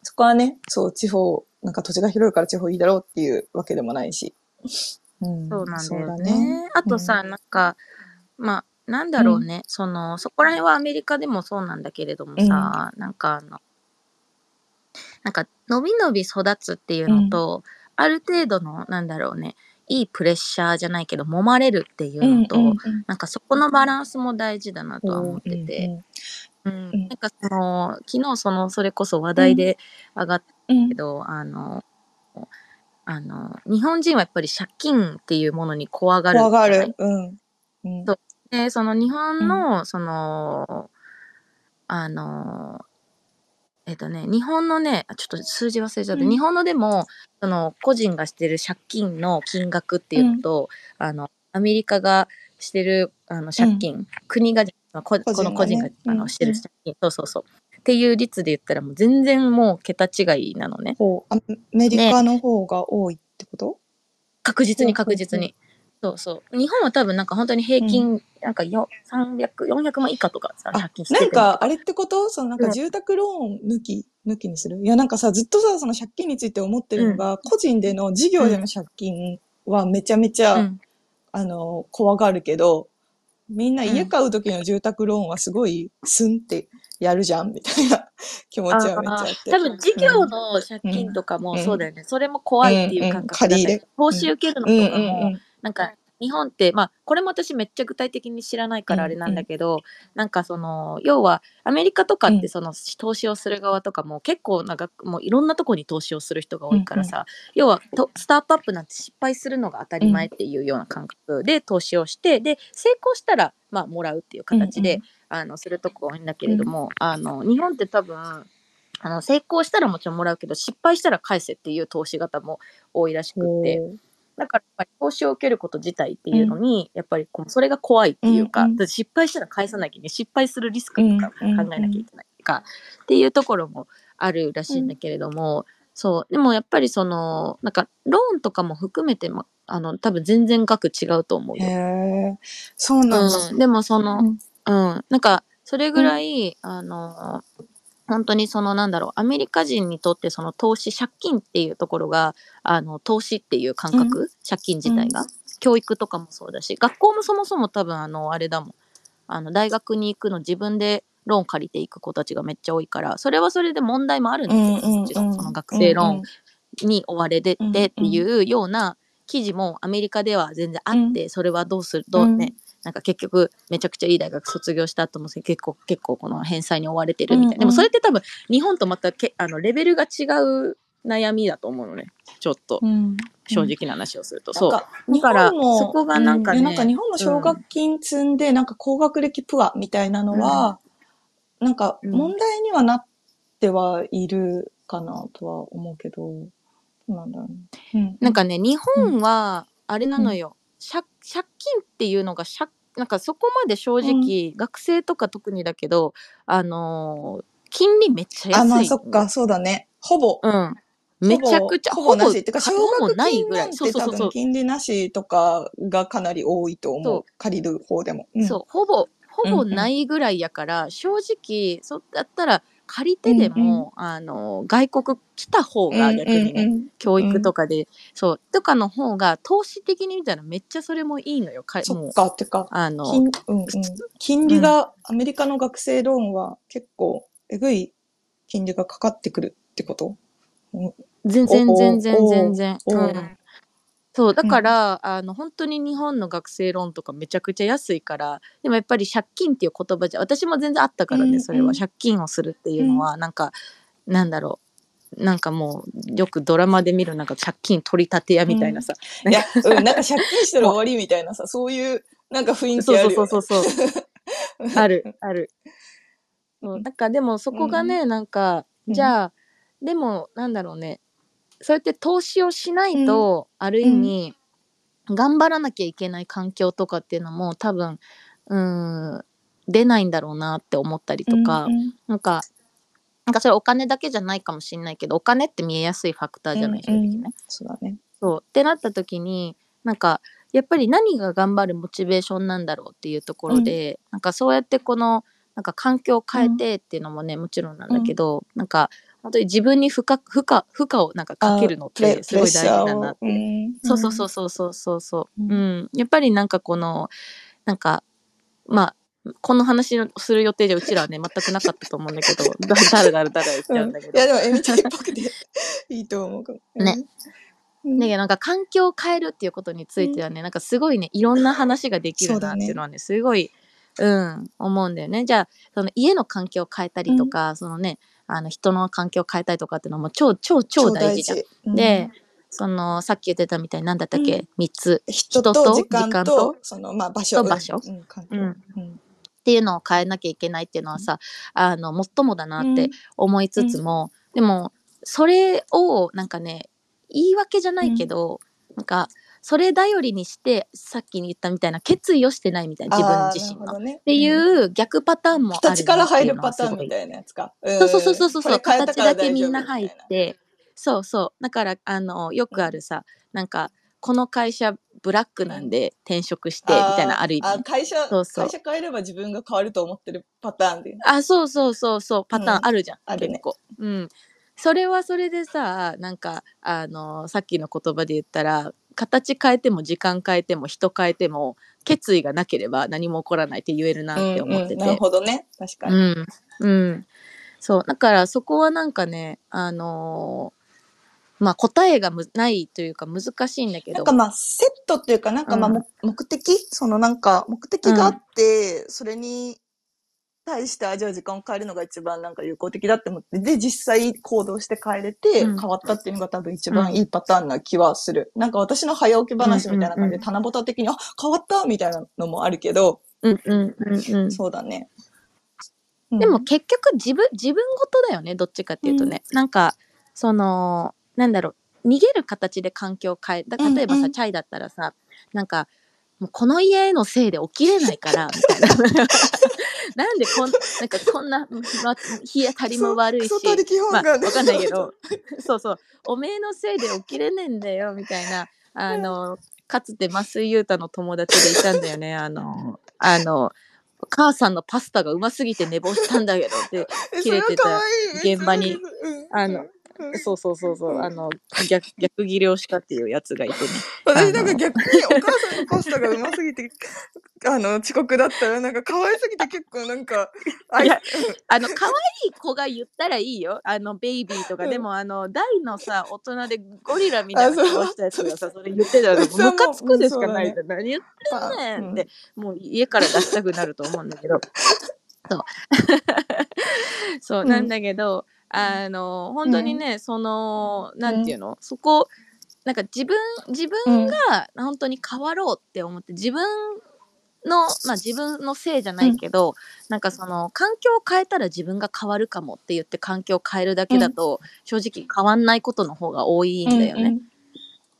そこはね、そう、地方、なんか土地が広いから地方いいだろうっていうわけでもないし。うん。そうなんだよそうね。あとさ、うんなんか、まあ、なんだろうね、その、そこら辺はアメリカでもそうなんだけれどもさ、なんかあの、なんか、のびのび育つっていうのと、ある程度の、なんだろうね、いいプレッシャーじゃないけど、揉まれるっていうのと、うんうんうんなんかそこのバランスも大事だなとは思ってて、うんうんうん。なんかその、昨日その、それこそ話題で上がったうん。けど、あの、あの、日本人はやっぱり借金っていうものに怖がる怖。がる。うん。うん。そうで、その日本の、その、あの、えっとね、日本のね、あちょっと数字忘れちゃった。うん。日本のでも、その、個人がしてる借金の金額っていうのと、あの、アメリカがしてる、あの、借金、国が、ここ個人がね。の個人が、あの、うん。してる借金、そうそうそう。っていう率で言ったらもう全然もう桁違いなのね。ほう。アメリカの方が多いってこと、確実に確実に。そうそう。日本は多分なんか本当に平均、なんかよ300、400万以下とかさ、あ借金しててなんか、あれってこと？そのなんか住宅ローン抜き、抜きにする？いや、なんかさ、ずっとさ、その借金について思ってるのが、個人での事業での借金はめちゃめちゃ、うん、あの、怖がるけど、みんな家買う時の住宅ローンはすごい、スンってやるじゃんみたいな [laughs] 気持ちはめっちゃあって。多分事業の借金とかもそうだよね。それも怖いっていう感覚うんうん借り入れ？投資受けるのうんうんとかも、うん。なんか日本って、まあ、これも私めっちゃ具体的に知らないからあれなんだけど、なんかその、要は、アメリカとかっうん。てその、投資をする側とかも結構なんか、もういろんなとこに投資をする人が多いからさ、要はと、スタートアップなんて失敗するのが当たり前っていうような感覚で投資をして、で、成功したら、まあ、もらうっていう形で、うんあの、するとこ多いんだけれども、あの、日本って多分、あの、成功したらもちろんもらうけど、失敗したら返せっていう投資型も多いらしくって、だからやっぱり投資を受けること自体っていうのに、やっぱりこうそれが怖いっていうか、うんうん。失敗したら返さなきゃいけない。失敗するリスクとか考うんうんうんえなきゃいけないとか、っていうところもあるらしいんだけれども、そう。でもやっぱりそのなんかローンとかも含めてもあの多分全然額違うと思うよ。へえ、そうなんだ。うん、でもその、うん。うん、なんかそれぐらい、あの本当にそのなんだろうアメリカ人にとってその投資借金っていうところがあの投資っていう感覚、借金自体が、教育とかもそうだし学校もそもそも多分あのあれだもんあの大学に行くの自分でローン借りていく子たちがめっちゃ多いからそれはそれで問題もあるんですよ、もちろんその学生ローンに追われてうんてっていうような記事もアメリカでは全然あって、それはどうするとね、なんか結局めちゃくちゃいい大学卒業した後も結構結構この返済に追われてるみたいな、うんうん。でもそれって多分日本とまたけあのレベルが違う悩みだと思うのね。ちょっと。うん正直な話をすると、そうなんかだから日本もそこがなんかねういやなんか日本も奨学金積んで、なんか高学歴プアみたいなのは、なんかうん。問題にはなってはいるかなとは思うけど、どうなんだろうね。なんかね日本はあれなのよ、借借金っていうのが借なんかそこまで正直、学生とか特にだけどあのー金利めっちゃ安いあ、まあそっか、そうだね。ほぼ。うんめちゃくちゃほぼなし。ってか、ほ奨学金なんぐらいそうて多分金利なしとかがかなり多いと思そうう。借りる方でも。うんそう、ほぼ、ほぼないぐらいやから、正直、そうだったら、借りてでも、あの、外国来た方が逆にね、うんうん。教育とかで、そう、とかの方が、投資的に見たらめっちゃそれもいいのよ。かそっか、ってか、あの、金うんうん、金利が、アメリカの学生ローンは結構えぐい金利がかかってくるってこと？全然全然全然。うん。そう、だから、あの、本当に日本の学生ローンとかめちゃくちゃ安いから、でもやっぱり借金っていう言葉じゃ、私も全然あったからね、うんうんそれは。借金をするっていうのは、なんか、なんだろう。なんかもう、よくドラマで見るなんか借金取り立て屋みたいなさ。いや、うん、なんか借金したら終わりみたいなさ、[laughs] そういう、なんか雰囲気あるよ、ね。そうそうそうそう。ある、[laughs] ある。そうなんかでもそこがね、なんか、うんじゃあ、でもなんだろうね、そうやって投資をしないと、ある意味、頑張らなきゃいけない環境とかっていうのも多分、うん、出ないんだろうなって思ったりとか、うんうん。なんか、なんかそれお金だけじゃないかもしれないけど、お金って見えやすいファクターじゃない、正直ね。うんそうだね。そう。ってなった時になんかやっぱり何が頑張るモチベーションなんだろうっていうところで、なんかそうやってこのなんか環境を変えてっていうのもね、もちろんなんだけど、なんか本当に自分に負荷負荷負荷をなんかかけるのってすごい大事だなって。うんそうそうそうそうそうそうそう、ううん。んやっぱりなんかこのなんかまあこの話をする予定じゃうちらはね全くなかったと思うんだけどだだらだらだら言っちゃうんだけど、いや、でも、えみちゃんっぽくていいと思うかも。ね。うん。だけどなんか環境を変えるっていうことについてはね、なんかすごいねいろんな話ができるなっていうのはねすごい、うん、思うんだよね。じゃあその家の環境を変えたりとか、そのねあの人の環境を変えたりとかっていうのも超超超大事じゃん。うん。で、そのさっき言ってたみたいに何だったっけ、うん。3つ。人と時間とと、その、まあ、場所。と場所。うん、うん。うん。っていうのを変えなきゃいけないっていうのはさ、あの最もだなって思いつつも、でもそれをなんかね言い訳じゃないけど、なんかそれ頼りにしてさっき言ったみたいな決意をしてないみたいな自分自身の。っあーなるほどね。ていう逆パターンもあるから入るパターンみたいなやつか。そうそうそうそうそう。形だけみんな入って。そうそう。だからあのよくあるさ、なんかこの会社ブラックなんで転職してみたいなある意味会社そうそう。会社変えれば自分が変わると思ってるパターンで。あそうそうそうそう。パターンうん。あるじゃん、あるね。うん。それはそれでさなんかあのさっきの言葉で言ったら形変えても時間変えても人変えても決意がなければ何も起こらないって言えるなって思ってて、うんうんなるほどね。確かに。うん、うん。そう。だからそこはなんかね、あのーまあ答えがむないというか難しいんだけど。なんかまあ、セットっていうか、なんかまあ、うんも目的？そのなんか、目的があって、それに対して、あ、じゃあ時間を変えるのが一番なんか有効的だって思って、で、実際行動して変えれて、うん変わったっていうのが多分一番いいパターンな気はする。なんか私の早起き話みたいな感じで、うん棚ぼた的に、あ、変わったみたいなのもあるけど、うんうんうんうん。そうだね。うんでも、結局自分、自分事だよね、どっちかっていうとね。なんか、その、なんだろう、逃げる形で環境を変え、だ例えばさ、うんうんチャイだったらさ、なんか、もうこの家のせいで起きれないから、みたいな。[laughs] なんでこん、なんかこんな、ま、日当たりも悪いしまあ、わかんないけど、そうそう、おめえのせいで起きれねえんだよ、みたいな、あの、かつて増井優太の友達でいたんだよね、あの、あの、母さんのパスタがうますぎて寝坊したんだけどって、え切れてた現場にうんあのうん [laughs] そうそうそうそう、あの、逆、逆技量師家っていうやつがいてね。[laughs] 私なんか逆にお母さんのパスタがうますぎて、[laughs] あの、遅刻だったらなんか可愛すぎて結構なんか、あいやあの、可愛い子が言ったらいいよ。あの、ベイビーとか。うんでも、あの、大のさ、大人でゴリラみたいな顔したやつがさ、それ言ってたら、ムカつくでしかないうんじゃん。何言ってんねうんんって、もう家から出したくなると思うんだけど。そう。そう、うんなんだけど、あの、本当にね、その、なんていうの、そこ、なんか自分、自分が本当に変わろうって思って、自分の、まあ自分のせいじゃないけど、なんかその環境を変えたら自分が変わるかもって言って環境を変えるだけだと、正直変わんないことの方が多いんだよね。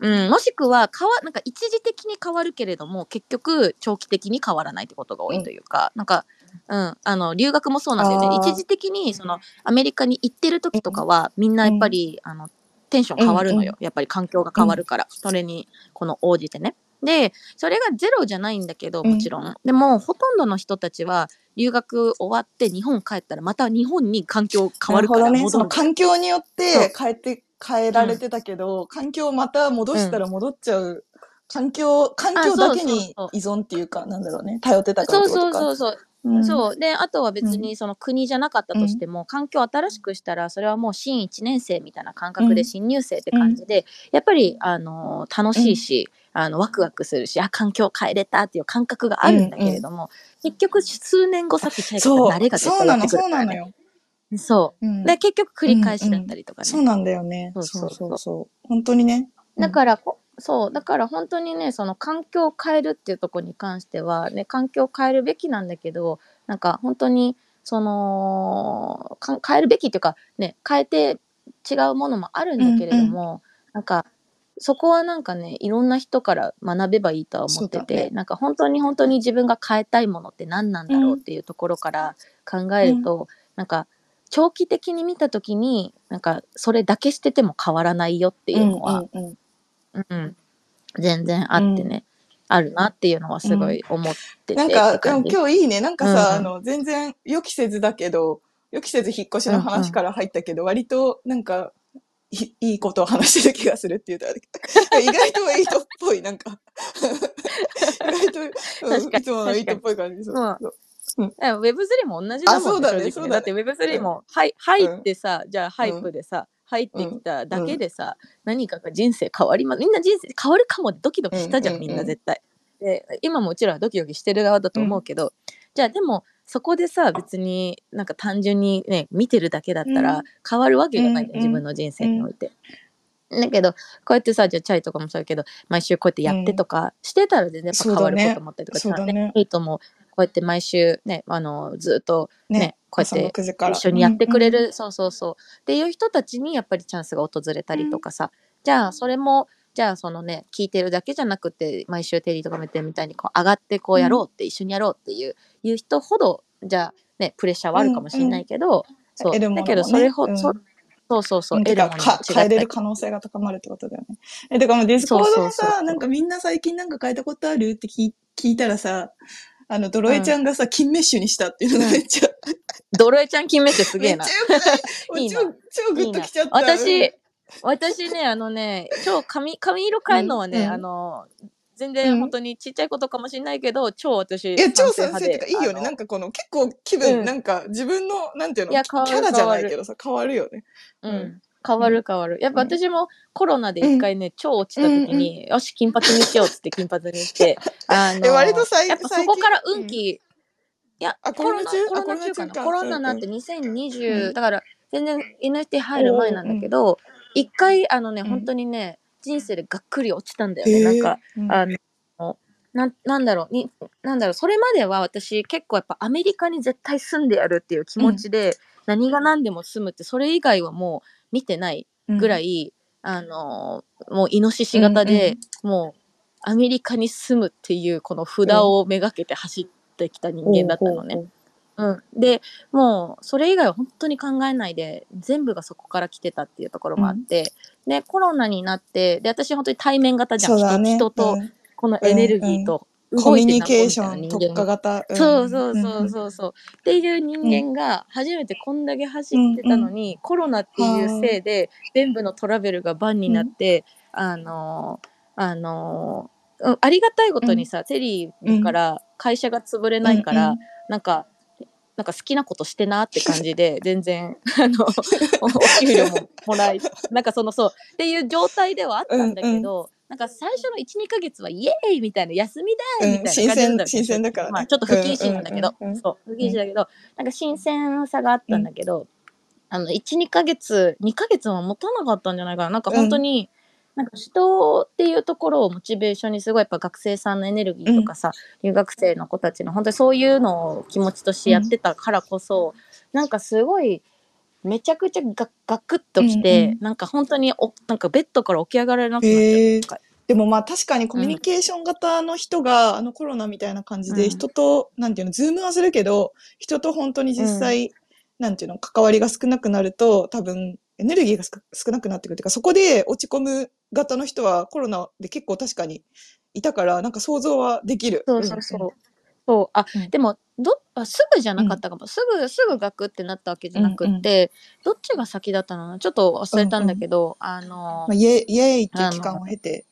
うん。もしくは変わなんか一時的に変わるけれども結局長期的に変わらないってことが多いというか、なんか、うん、あの留学もそうなんだよね。一時的にそのアメリカに行ってる時とかはみんなやっぱり、あのテンション変わるのよ、やっぱり環境が変わるから、それにこの応じてね。でそれがゼロじゃないんだけどもちろん、でもほとんどの人たちは留学終わって日本帰ったらまた日本に環境変わるからなるほどね。その環境によって変えて、変えられてたけど、環境をまた戻したら戻っちゃう。環境、環境だけに依存っていうか、なんだろうね。頼ってたからそう。そうそうそううんそう。で、あとは別にその国じゃなかったとしても、環境を新しくしたら、それはもう新1年生みたいな感覚うんで新入生って感じで、やっぱり、あの、楽しいし、あの、ワクワクするし、あ、環境変えれたっていう感覚があるんだけれども、結局数年後さっきチャイそうが慣れが絶てくるからね。そうなのよ。そうう。んで、結局繰り返しだったりとかね。そうなんだよね。そそううそうそうそう。本当にね。うんだからこ、そう、だから本当にね、その環境を変えるっていうところに関しては、ね、環境を変えるべきなんだけど、なんか本当に、その、か変えるべきっていうか、ね、変えて違うものもあるんだけれども、なんか、そこはなんかね、いろんな人から学べばいいとは思ってて、ね。なんか本当に本当に自分が変えたいものって何なんだろうっていうところから考えると、なんか、長期的に見たときに、なんか、それだけしてても変わらないよっていうのは、うんうんうん、全然あってね、あるなっていうのはすごい思ってて、なんか、でも今日いいね。なんかさ、うん。あの、全然予期せずだけど、予期せず引っ越しの話から入ったけど、割となんか、いいいことを話してる気がするっていうとあれ [laughs] 意外といい人っぽい、なんか。[laughs] 意外と、うんいつものいい人っぽい感じ。そううんそう。え Web3 も同じだもんあそうだねね。だって Web3 も、はい、入ってさ、じゃあハイプでさ、入ってきただけでさ、何かが人生変わります。みんな人生変わるかもってドキドキしたじゃん、うんうんうん。みんな絶対。で、今もうちらはドキドキしてる側だと思うけど、じゃあでも、そこでさ、別になんか単純にね、見てるだけだったうん。ら変わるわけがないじゃん、うん自分の人生において。だけど、こうやってさ、じゃあチャイとかもそうやけど、毎週こうやってやってとかしてたら全然やっぱ変わることもあったりとか、そうだね。ね。ヘイトもこうやって毎週ね、あの、ずっとね、ねこうやって朝の9時から。一緒にやってくれる、そうそうそう。っていう人たちにやっぱりチャンスが訪れたりとかさ、じゃあそれも、じゃあそのね、聞いてるだけじゃなくて、毎週テリーとかも言ってるみたいにこう上がってこうやろうって、一緒にやろうっていう、いう人ほど、じゃあね、プレッシャーはあるかもしれないけど、そう。だけどそれほど、うん。そそうそうそう、うん。得るものもてかか違ったり変えれる可能性が高まるってことだよね。え、だからもうディスコードもさ、なんかみんな最近なんか変えたことある？って聞い聞いたらさ、あの、ドロエちゃんがさ、金メッシュにしたっていうのがめっちゃ、ドロエちゃん決めてすげえな。い。いいな。超、超グッときちゃった。私、私ね、あのね、超髪、髪色変えるのはね、うんうん。あの、全うん然本当にちっちゃいことかもしれないけど、超私、いや、超賛賛成派で成とかいいよね。なんかこの結構気分、うん。なんか自分の、なんていうの、いや変わるキャラじゃないけどさ、変わるよね。うん。変わる変わる。やっぱ私もコロナで一回ね、超落ちた時に、よし、金髪にしようっつって金髪にして、あ [laughs] のえ割と最やっぱそこから運気、いや、あコロナ、コロコロナ中かな？か。コロナなんてう2020、うんだから全然 NFT 入る前なんだけど、一回、あのね、うん。本当にね、人生でがっくり落ちたんだよね。なんか、うん。あの、なんなんだろうに、なんだろう、それまでは私結構やっぱアメリカに絶対住んでやるっていう気持ちで、何が何でも住むって、それ以外はもう見てないぐらい、あの、もうイノシシ型で、もうアメリカに住むっていうこの札をめがけて走ってきた人間だったのね。ほうん、でもうそれ以外は本当に考えないで全部がそこから来てたっていうところもあって、でコロナになってで私本当に対面型じゃん、ね。人人とうん。このエネルギーとコミュニケーション特化型。ん。そうそうそうそう。そう、っていう人間が初めてこんだけ走ってたのに、コロナっていうせいで全部のトラベルがバンになって、あのあのうんありがたいことにさ、テリーから会社が潰れないから、うんうん。なんかなんか好きなことしてなって感じで [laughs] 全然あのおお給料ももらいなんかそのそうっていう状態ではあったんだけど、なんか最初の12ヶ月はイエーイみたいな休みだーみたいな感じだったん新鮮新鮮だからね。まあ、ちょっと不謹慎なんだけど、うんうんうんそう不謹慎だけど、なんか新鮮さがあったんだけど、あの12ヶ月2ヶ月は持たなかったんじゃないかな。なんか本当に、なんか人っていうところをモチベーションにすごいやっぱ学生さんのエネルギーとかさ、留学生の子たちの本当にそういうのを気持ちとしてやってたからこそ、なんかすごいめちゃくちゃガガクッときて、うんうん。なんか本当におなんかベッドから起き上がれなくなっちゃった。でもまあ確かにコミュニケーション型の人が、あのコロナみたいな感じうん。で人と、なんていうの、ズームはするけど、人と本当に実際、なんていうの、関わりが少なくなると、多分、エネルギーが少少なくなってくるっていうか、そこで落ち込む型の人はコロナで結構確かにいたから、なんか想像はできる。そうそうそう。そう。あ、うん。でもどあすぐじゃなかったかも、すぐすぐガクってなったわけじゃなくって、どっちが先だったの？ちょっと忘れたんだけど、あのまあ、イエイイっていう期間を経て、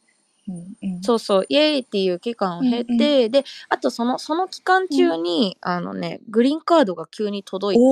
うんうん。そうそう、イエーイっていう期間を経て、うんで、あとその、その期間中に、あのね、グリーンカードが急に届いて、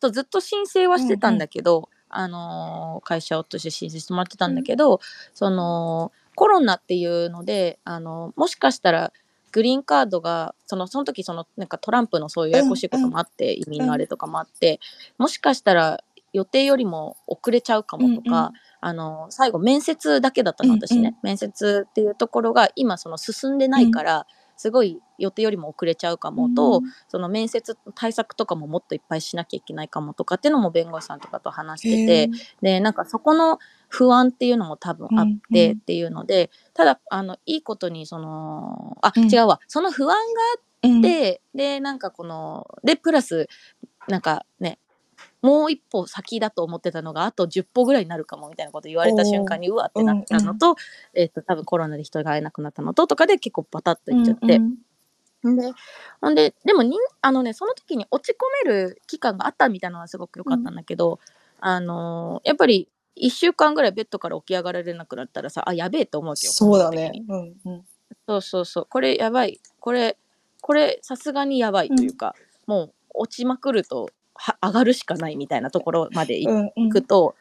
おーそうずっと申請はしてたんだけど、あのー会社として申請してもらってたんだけど、そのコロナっていうので、あのもしかしたらグリーンカードがそのその時そのなんかトランプのそういうややこしいこともあって、移民のあれとかもあって、もしかしたら予定よりも遅れちゃうかもとか、うんうん。あの最後面接だけだったの私ね、うん。うん面接っていうところが今その進んでないから、すごい予定よりも遅れちゃうかもと、その面接対策とかももっといっぱいしなきゃいけないかもとかっていうのも弁護士さんとかと話してて、でなんかそこの不安っていうのも多分あってうんうん。っていうので、ただあのいいことにそのあ、うん。違うわ。その不安がうんあって、でなんかこのでプラスなんかねもう一歩先だと思ってたのがあと10歩ぐらいになるかもみたいなこと言われた瞬間にうわってなったのと,、えっと多分コロナで人が会えなくなったのととかで結構バタッといっちゃって。うんんで、ほんで、でもにん、あのね、その時に落ち込める期間があったみたいなのはすごく良かったんだけど、あのーやっぱり、一週間ぐらいベッドから起き上がられなくなったらさ、あ、やべえと思うわけよ。そうだ。ねうんうんそうそうそう。これやばい。これ、これ、さすがにやばいというか、もう落ちまくるとは上がるしかないみたいなところまで行うんうん。行くと、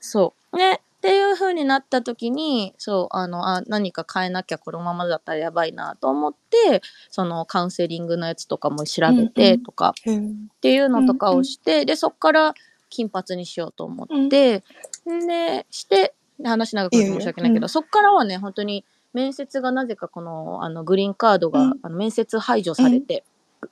そう。ね。っていう風になった時に、そう、あの、あ、何か変えなきゃこのままだったらやばいなと思って、そのカウンセリングのやつとかも調べうんうん。てとかうんっていうのとかをして、で、そっから金髪にしようと思って、で、して、で話長くて申し訳ないけど、うん。そっからはね、本当に面接がなぜかこの、あの、グリーンカードが、うん。あの面接排除されて、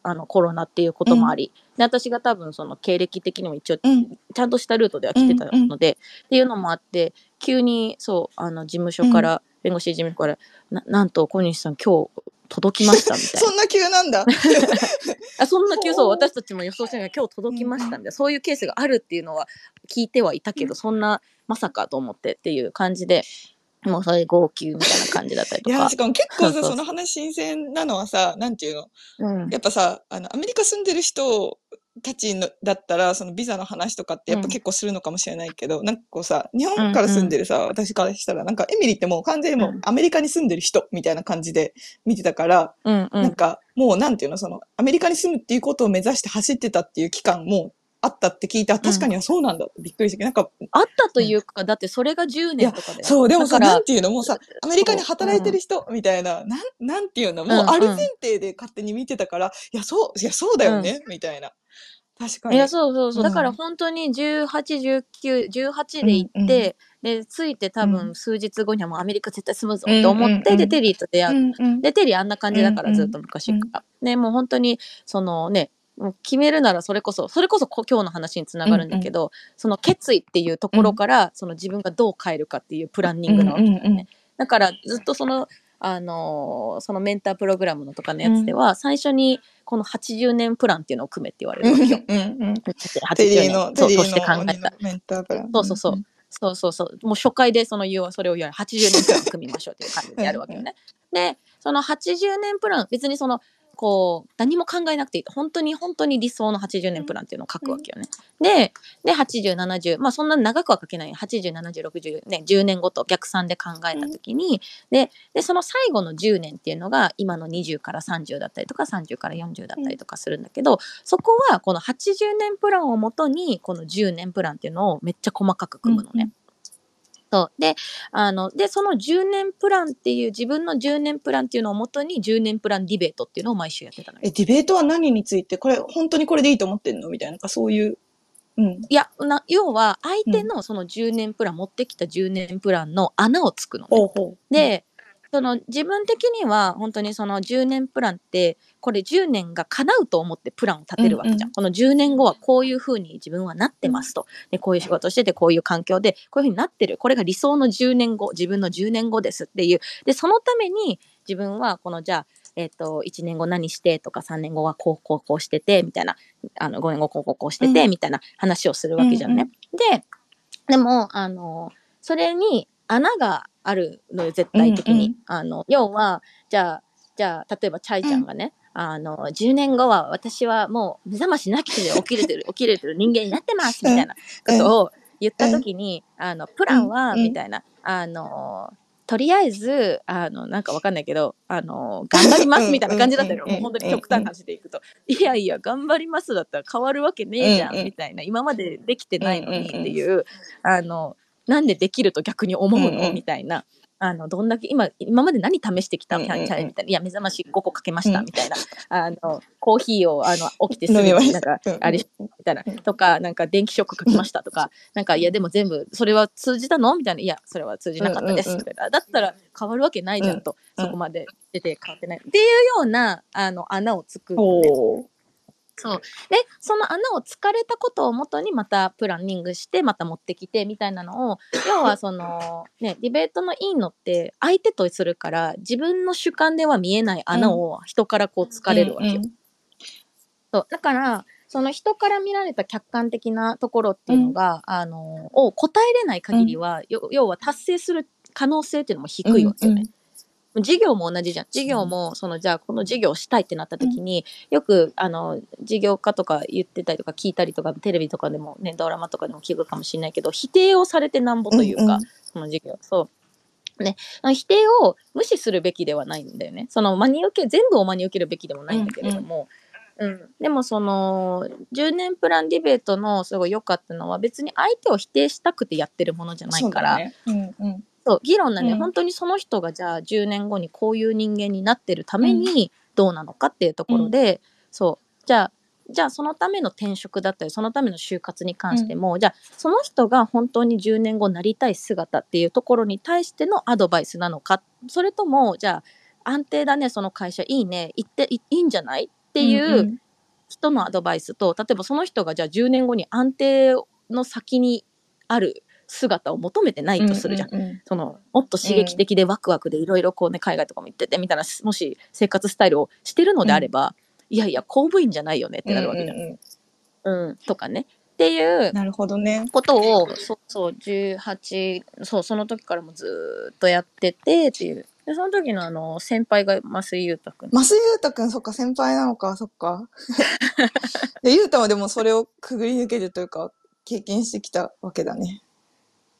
あの、コロナっていうこともあり、で、私が多分その経歴的にも一応、うん。ちゃんとしたルートでは来てたので、っていうのもあって、急に、そう、あの、事務所から、弁護士事務所から、ななんと小西さん今日届きました？みたいな。[laughs] そ。んな急なんだ。[laughs] あそんな急そう。私たちも予想してない今日届きましたん。で、そういうケースがあるっていうのは聞いてはいたけど、そんなまさかと思ってっていう感じでもうそれ号泣みたいな感じだったりといや、かし。かも結構さ、その話新鮮なのはさ、なんていうの？うん。やっぱさ、あの、アメリカ住んでる人たちのだったら、そのビザの話とかってやっぱうん結構するのかもしれないけど、なんかこうさ、日本から住んでるさ、私からしたら、なんかエミリーってもう完全にもううん。アメリカに住んでる人みたいな感じで見てたから、うんうん。なんかもうなんていうの、そのアメリカに住むっていうことを目指して走ってたっていう期間もあったって聞いて、あ確かにはそうなんだってびっくりして、なんか、あったというか、だってそれが10年とかで。そう、でもさ、なんていうの、もうさ、アメリカに働いてる人みたいな、なん、なんていうの、もうある前提で勝手に見てたから、いや、そう、いや、そうだよね、みたいな。確かに。いや、そうそうそう。うん。だから本当に18、19、18で行って、で、着いて多う分数日後にはもうアメリカ絶対住むぞって思って、で、テリーと出会っうで、テリーあんな感じだから、ずっと昔から。ね、もう本当に、そのね、決めるならそれこそ、それこそこ今日の話につながるんだけど、その決意っていうところから、その自分がどう変えるかっていうプランニングなわけだよね。うんうんうんだからずっとその、あのーそのメンタープログラムのとかのやつでは、最初にこの80年プランっていうのを組めって言われるわけよ。うんうん [laughs] 80テリーの、年そうとして考えた。メンタープラン。そうそうそう。そうそうそう。もう初回でその言うそれを言われ80年プラン組みましょうっていう感じでやるわけよね。で、その80年プラン、別にその、こう、何も考えなくていい。本当に本当に理想の80年プランっていうのを書くわけよね。で、で、80、70、まあそんな長くは書けない。80、70、60、ね、10年ごと逆算で考えたときに、で、で、その最後の10年っていうのが今の20から30だったりとか30から40だったりとかするんだけど、そこはこの80年プランをもとにこの10年プランっていうのをめっちゃ細かく組むのね。そうであのでその10年プランっていう自分の10年プランっていうのをもとに10年プランディベートっていうのを毎週やってたのよ。え、ディベートは何について、これ、本当にこれでいいと思ってんの？みたいな、なんかそういう。うん。いやな要は相手のその10年プラン、持ってきた10年プランの穴をつくのね。ほうほう。で、その自分的には本当にその10年プランってこれ10年が叶うと思ってプランを立てるわけじゃん、うんうん。この10年後はこういうふうに自分はなってますと。でこういう仕事をしててこういう環境でこういうふうになってる。これが理想の10年後自分の10年後ですっていう。でそのために自分はこのじゃあえっと1年後何してとか3年後はこうこうこうしててみたいな。あの5年後こうこうこうしてて、うん。みたいな話をするわけじゃんね。ででもあのそれに穴があるのよ絶対的に。うんうん。あの要はじゃあじゃあ例えばチャイちゃんがね、あの10年後は私はもう目覚ましなきで起きれてる [laughs] 起きれてる人間になってますみたいなことを言った時に、あのプランは、うん。うん。みたいなあのとりあえずあのなんかわかんないけどあの頑張りますみたいな感じだったよ、うん。うん。もう本当に極端な話でいくと、いやいや頑張りますだったら変わるわけねえじゃん、うん。うん。みたいな。今までできてないのにっていう、あのなんでできると逆に思うの、みたいな。あのどんだけ今今まで何試してきた？みたいな、いや目覚まし5個かけました、うん。みたいな。あのコーヒーをあの起きてすぐ飲みましたなんかあれみたいな。とかなんか電気ショックかけましたとか。なんかいやでも全部それは通じたの？みたいな。いやそれは通じなかったです。みたいなだったら変わるわけないじゃんと、うん。そこまで出て変わってない。っていうようなあの穴を作る、そう。でその穴を突かれたことをもとにまたプランニングしてまた持ってきてみたいなのを [laughs] 要はそのねディベートのいいのって相手とするから自分の主観では見えない穴を人からこう突かれるわけよ。うんうんそう。だからその人から見られた客観的なところっていうのが、あのを答えれない限りは、よ要は達成する可能性っていうのも低いわけよね。事業も同じじゃん。事業も、その、じゃあ、この事業をしたいってなった時に、よく、あの、事業家とか言ってたりとか聞いたりとか、テレビとかでもね、ドラマとかでも聞くかもしれないけど、否定をされてなんぼというか、うんうん。その事業。そう。ね、否定を無視するべきではないんだよね。その真に受け、全部を真に受けるべきでもないんだけれども、うん。でもその10年プランディベートのすごい良かったのは別に相手を否定したくてやってるものじゃないから、そうだね。うんうんそう議論なんで、うん。本当にその人がじゃあ10年後にこういう人間になってるためにどうなのかっていうところで、そう。じゃあじゃあそのための転職だったりそのための就活に関しても、じゃあその人が本当に10年後なりたい姿っていうところに対してのアドバイスなのか。それともじゃあ安定だねその会社いいね行っていいいんじゃないっていう人のアドバイスと例えばその人がじゃあ10年後に安定の先にある姿を求めてないとするじゃん。うんうんそのもっと刺激的でワクワクでいろいろこうね海外とかも行っててみたいなもし生活スタイルをしてるのであれば、いやいや公務員じゃないよねってなるわけじゃん。うんうんうんうんとかねっていうなるほどね。ことをそうそう18そうその時からもずーっとやっててっていうでその時のあの先輩が増井裕太君増井裕太くん、そっか、先輩なのか、そっか。[laughs] で、裕太はでもそれをくぐり抜けるというか、経験してきたわけだね。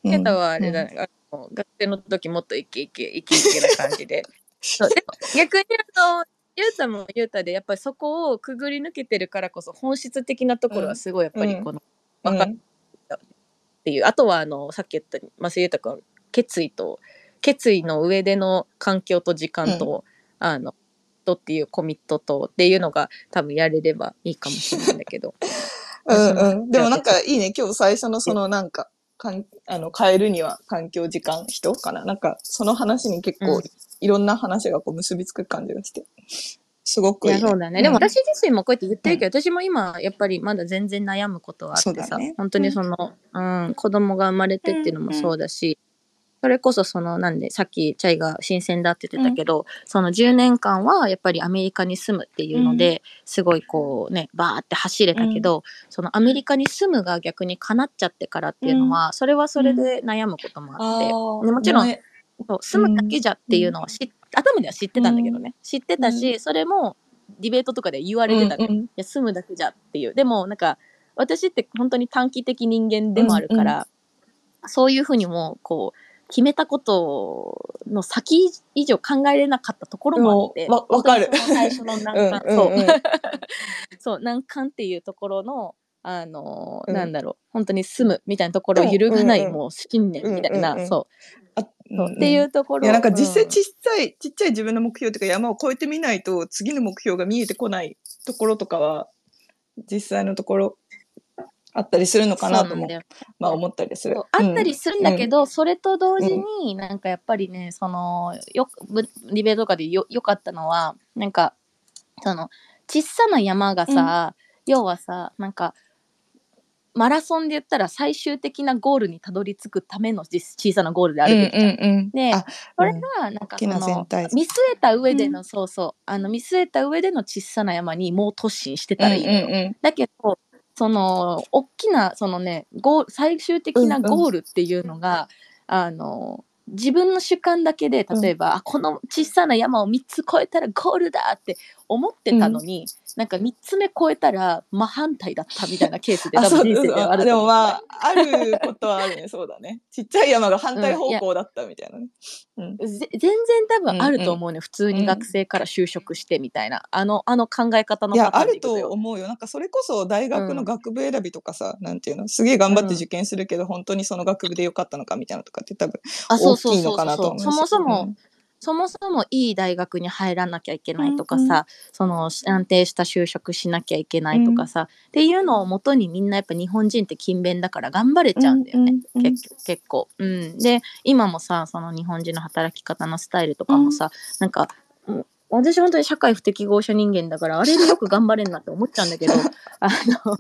うんケタはあれだね、あの学生の時もっとイケイケイケイケな感じで。[laughs] そうでも逆にあのゆうたもゆうたでやっぱりそこをくぐり抜けてるからこそ本質的なところはすごいやっぱりこの、うんわかっていう。あとはあのさっき言った増井裕太君決意と決意の上での環境と時間と、あのとっていうコミットとっていうのが多分やれればいいかもしれないんだけど。[laughs] うん。うん。でもなんかいいね。今日最初のそのなんか、かんあの変えるには環境、時間、人かな？なんかその話に結構うん。いろんな話がこう結びつく感じがして。すごくいい。い、やそうだね、でも私自身もこうやって言ってるけど、私も今やっぱりまだ全然悩むことはあってさ、ね。本当にその、うん、子供が生まれてっていうのもそうだし、それこそそのなんでさっきチャイが新鮮だって言ってたけど、その10年間はやっぱりアメリカに住むっていうので、すごいこうねバーって走れたけど、そのアメリカに住むが逆に叶っちゃってからっていうのは、それはそれで悩むこともあって、ー。ねもちろんねそう住むだけじゃっていうのは知っ頭では知ってたんだけどね、知ってたし、それもディベートとかで言われてたのよ、うんうん。いや住むだけじゃっていう。でもなんか私って本当に短期的人間でもあるから、そういうふうにもこう決めたことの先以上考えれなかったところもあってわわかる。最初の難関、そう。[laughs] そう難関っていうところのあの、うん。なんだろう。本当に住むみたいなところを揺るがない、うんうんもう信念みたいな、うんうんうん。そう。っていうところいや、なんか実際うんちっちゃい、ちっちゃい自分の目標というか山を越えてみないと次の目標が見えてこないところとかは、実際のところあったりするのかなともまあ思ったりする。あったりするんだけど、それと同時に、なんかやっぱりね、その、よリベートとかでよ、よかったのは、なんか、その、小さな山がさ、要はさ、なんか、マラソンで言ったら最終的なゴールにたどり着くための実小さなゴールであるべきじゃん。うんであそれが、なんかその見据えた上での、うそうそう、あの、見据えた上での小さな山にもう突進してたらいいのよ。うん。だけど、その、大きな、そのね、ゴール最終的なゴールっていうのが、あの、自分の主観だけで、例えば、あこの小さな山を3つ越えたらゴールだって思ってたのに、なんか3つ目超えたら真反対だったみたいなケースで多分人生ではあるでと思う。もまああることはあるね。そうだね。ちっちゃい山が反対方向だったみたいなね、うん。ぜ全然多分あると思うね、普通に学生から就職してみたいな、あのあの考え方のいやあると思うよ。なんかそれこそ大学うん。の学部選びとかさ、なんていうのすげえ頑張ってうん受験するけど、本当にその学部でよかったのかみたいなのとかって多分大きいのかなと思うし。そもそも、うんそもそもいい大学に入らなきゃいけないとかさ、その安定した就職しなきゃいけないとかさ、っていうのをもとにみんなやっぱ日本人って勤勉だから頑張れちゃうんだよね、うんうんうん。結結構。うん、で今もさその日本人の働き方のスタイルとかもさ、なんかうん私本当に社会不適合者人間だからあれでよく頑張れんなって思っちゃうんだけど [laughs] あの、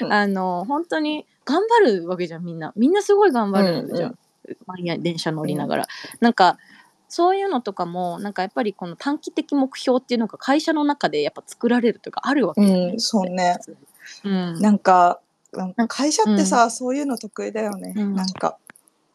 うん。あの本当に頑張るわけじゃんみんな。みんなすごい頑張るじゃん、うん毎夜電車乗りながら、なんかそういうのとかもなんかやっぱりこの短期的目標っていうのが会社の中でやっぱ作られるというかあるわけよね、うんそうね。うん、なんか会社ってさ、そういうの得意だよね、うん。なんか。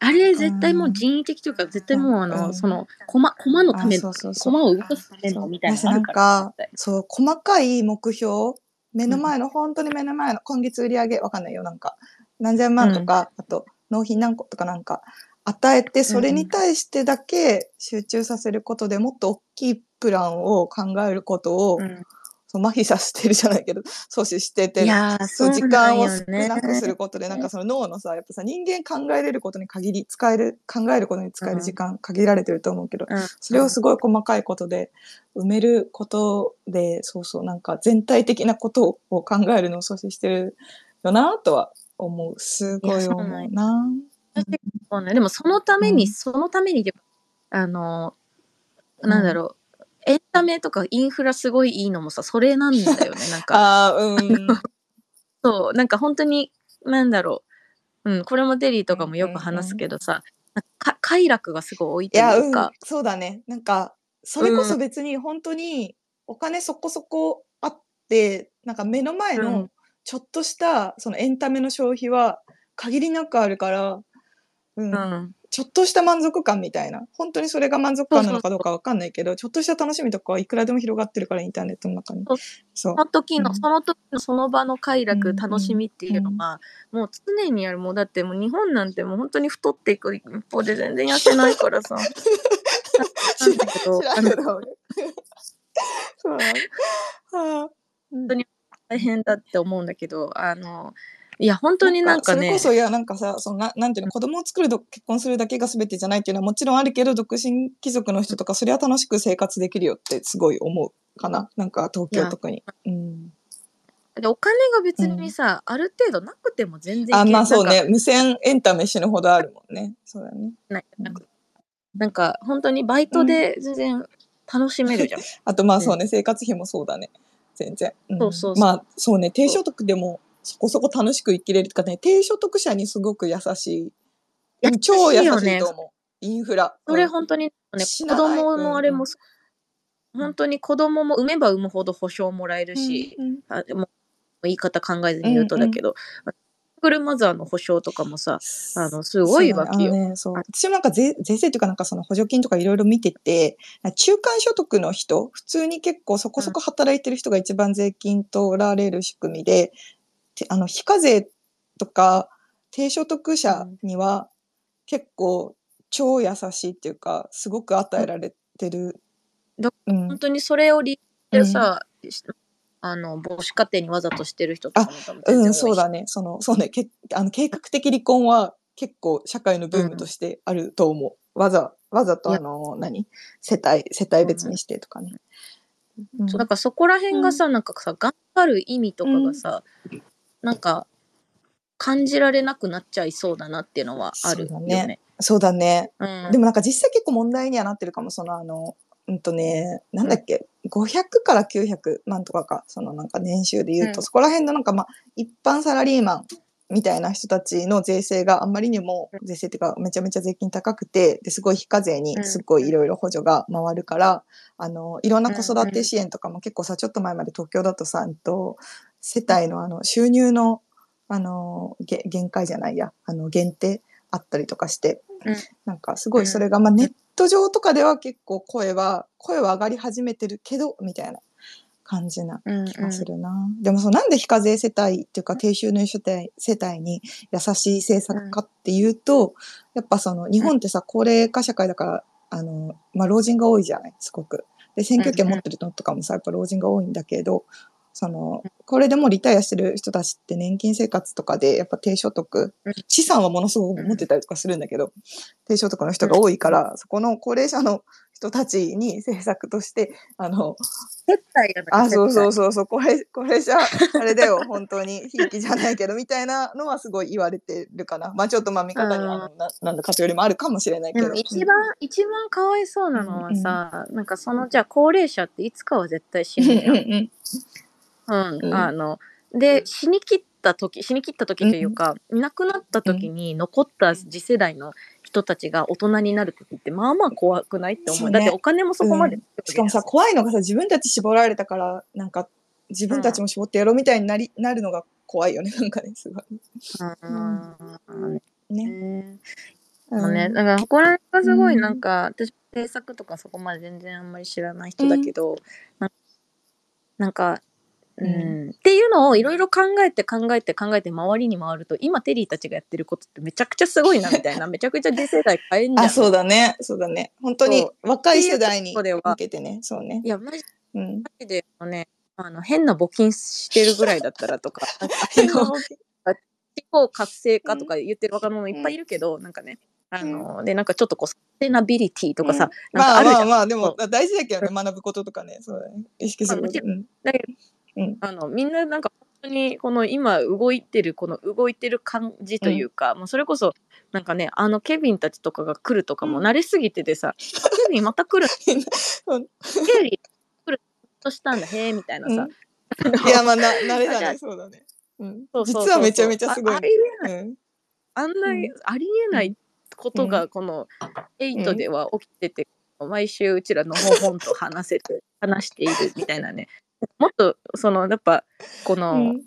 あれ絶対もう人為的というか絶対もうあの、うん。そのコマコマのためあそうそうそう。コマを動かすためのみたいななんかそう細かい目標目の前の、本当に目の前の今月売り上げわかんないよ。なんか何千万とか、あと納品何個とかなんか与えてそれに対してだけ集中させることでもっと大きいプランを考えることを、うん。そう麻痺させてるじゃないけど阻止しててそう時間を少なくすることで、なんかその脳のさ、やっぱさ、人間考えれることに限り、使える、考えることに使える時間限られてると思うけど、うん。それをすごい細かいことで埋めることで、そうそう、なんか全体的なことを考えるのを阻止してるよなとは思う。すごい思うな。そうね、でもそのために、うん。そのためにであのなんだろう、エンタメとかインフラすごいいいのもさそれなんだよね [laughs] なんか。ああ、うん。[laughs] そうなんか本当になんだろう、うん、これもデリーとかもよく話すけどさ、か快楽がすごい多いといや、うんいうか、、そうだね。なんか、それこそ別に本当にお金そこそこあって、なんか目の前うのん。ちょっとしたそのエンタメの消費は限りなくあるから、うん。うん。ちょっとした満足感みたいな。本当にそれが満足感なのかどうかわかんないけど、ちょっとした楽しみとかはいくらでも広がってるから、インターネットの中に。そ。の時の、うん。その時のその場の快楽、うん。楽しみっていうのが、もう常にあるもうだってもう日本なんてもう本当に太っていく一方で全然痩せないからさ。[laughs] なんだけど知らんそう。はあ。本当に大変だって思うんだけどあのいや本当になんかね。それこそいやなんかさそのななんていうの子供を作ると結婚するだけが全てじゃないっていうのはもちろんあるけど独身貴族の人とかそれは楽しく生活できるよってすごい思うかな。なんか東京特に。うん、でお金が別にさ、ある程度なくても全然あまあそうね。無線エンタメ死ぬほどあるもんね。そうだね。なんかなんか本当にバイトで全然楽しめるじゃん。[laughs] あとまあそうね生活費もそうだね。全然。うそうそう。まあそうね低所得でもそこそこ楽しく生きれるとかね低所得者にすごく優しい。い超優しいと思う。インフラ。それうん本当にね子供のあれも、うん本当に子供も産めば産むほど保証もらえるし、うんうんあでも言い方考えずに言うとだけど、シングルマザーの保証とかもさあのすごいわけよ。そうだね。私もなんか税税制というかなんかその補助金とかいろいろ見てて、中間所得の人、普通に結構そこそこ働いてる人が一番税金取られる仕組みで、てあの、非課税とか低所得者には結構超優しいっていうか、すごく与えられてる。だうん本。当にそれを利用してさ、あの母子家庭にわざとしてる人とかうん、そうだね。その、そうね。けあの計画的離婚は結構社会のブームとしてあると思う。わざ、わざとあの、何？世帯、世帯別にしてとかね。うんそうだからそこら辺がさ、なんかさ頑張る意味とかがさ、なんか感じられなくなっちゃいそうだなっていうのはあるよそうだね。ねそうだね。うん、でもなんか実際結構問題にはなってるかも。そのあの、うんとね、なんだっけ、500から900万とかか、そのなんか年収で言うと、うん。そこら辺のなんかまあ、一般サラリーマンみたいな人たちの税制があんまりにも、税制っていうかめちゃめちゃ税金高くて、ですごい非課税にすっごいいろいろ補助が回るから、あの、いろんな子育て支援とかも結構さ、ちょっと前まで東京だとさ、うんと、世帯のあの、収入の、あの、げ限界じゃないや、あの、限定あったりとかして、うん。なんかすごいそれが、まあネット上とかでは結構声は、声は上がり始めてるけど、みたいな感じなうん気がするな。でもそう、なんで非課税世帯っていうか低収入世帯世帯に優しい政策かっていうと、やっぱその日本ってさ、高齢化社会だから、あの、まあ、老人が多いじゃないすごく。で、選挙権持ってるのとかもさ、やっぱ老人が多いんだけど、その、これでもリタイアしてる人たちって年金生活とかで、やっぱ低所得うん、資産はものすごく持ってたりとかするんだけど、低所得の人が多いから、そこの高齢者の人たちに政策として、あの、あ、そうそうう。そうそう、これ、これじゃ、あれだよ、本当に、ひいきじゃないけど、みたいなのはすごい言われてるかな。まあちょっとまあ見方に、あのななんだ、偏りもあるかもしれないけど。一番、一番かわいそうなのはさ、なんかその、じゃあ高齢者っていつかは絶対死うん、ぬじゃん。うんうん、うんあので死に切った時死に切った時というか、いなくなった時に残った次世代の人たちが大人になる時ってまあまあ怖くないって思う。ね。だってお金もそこまで、しかもさ、怖いのがさ、自分たち絞られたから、なんか、自分たちも絞ってやろうみたいになり、なるのが怖いよね、[laughs] なんかね、すごい。うん。ね。ね。うん。ね、だからここら辺がすごいなんか、私制作とかそこまで全然あんまり知らない人だけど、ななんか、うん。うんっていうのをいろいろ考えて考えて考えて周りに回ると今テリーたちがやってることってめちゃくちゃすごいなみたいな [laughs] めちゃくちゃ次世代変えんじゃんあ、そうだね、そうだね。本当に若い世代に向けてね、そうね。い。やマジうん。マジでねあの変な募金してるぐらいだったらとか [laughs] 地方活性化とか言ってる若者いっぱいいるけど、なんかねあのでなんかちょっとこうサステナビリティとかさ、なんかまああるじゃん、まあまあ、でもそ大事だけどね、学ぶこととかね、そうだね。意識すること。うん。だけどうん。あのみんななんか本当にこの今動いてるこの動いてる感じというか、もうそれこそなんかねあのケビンたちとかが来るとかも慣れすぎててさ、ケビンまた来る [laughs] うん。ケビン来るとしたんだ？へえみたいなさ、[laughs] いや、まあ、な、慣れだね、そうだね。うん。実はめちゃめちゃすごいああ。りえない。うん。あんな、うん。ありえないことがこの8では起きてて、毎週うちらのほほんと話せて話しているみたいなねもっとそのやっぱこの、うん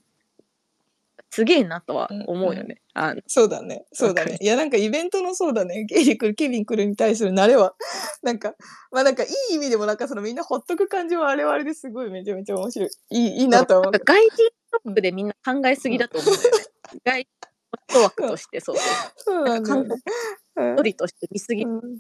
すげえなとは思うよね。あのそうだね。そうだね。いや、なんかイベントのそうだね。ゲイリ来る、ケビン来るに対する慣れは、[laughs] なんか、まあなんかいい意味でもなんかそのみんなほっとく感じはあれはあれですごいめちゃめちゃ面白い。いい、いいなとは思う。外人トップでみんな考えすぎだと思うよね。外人枠としてそうそう。そうなんだよね。一人として見すぎうん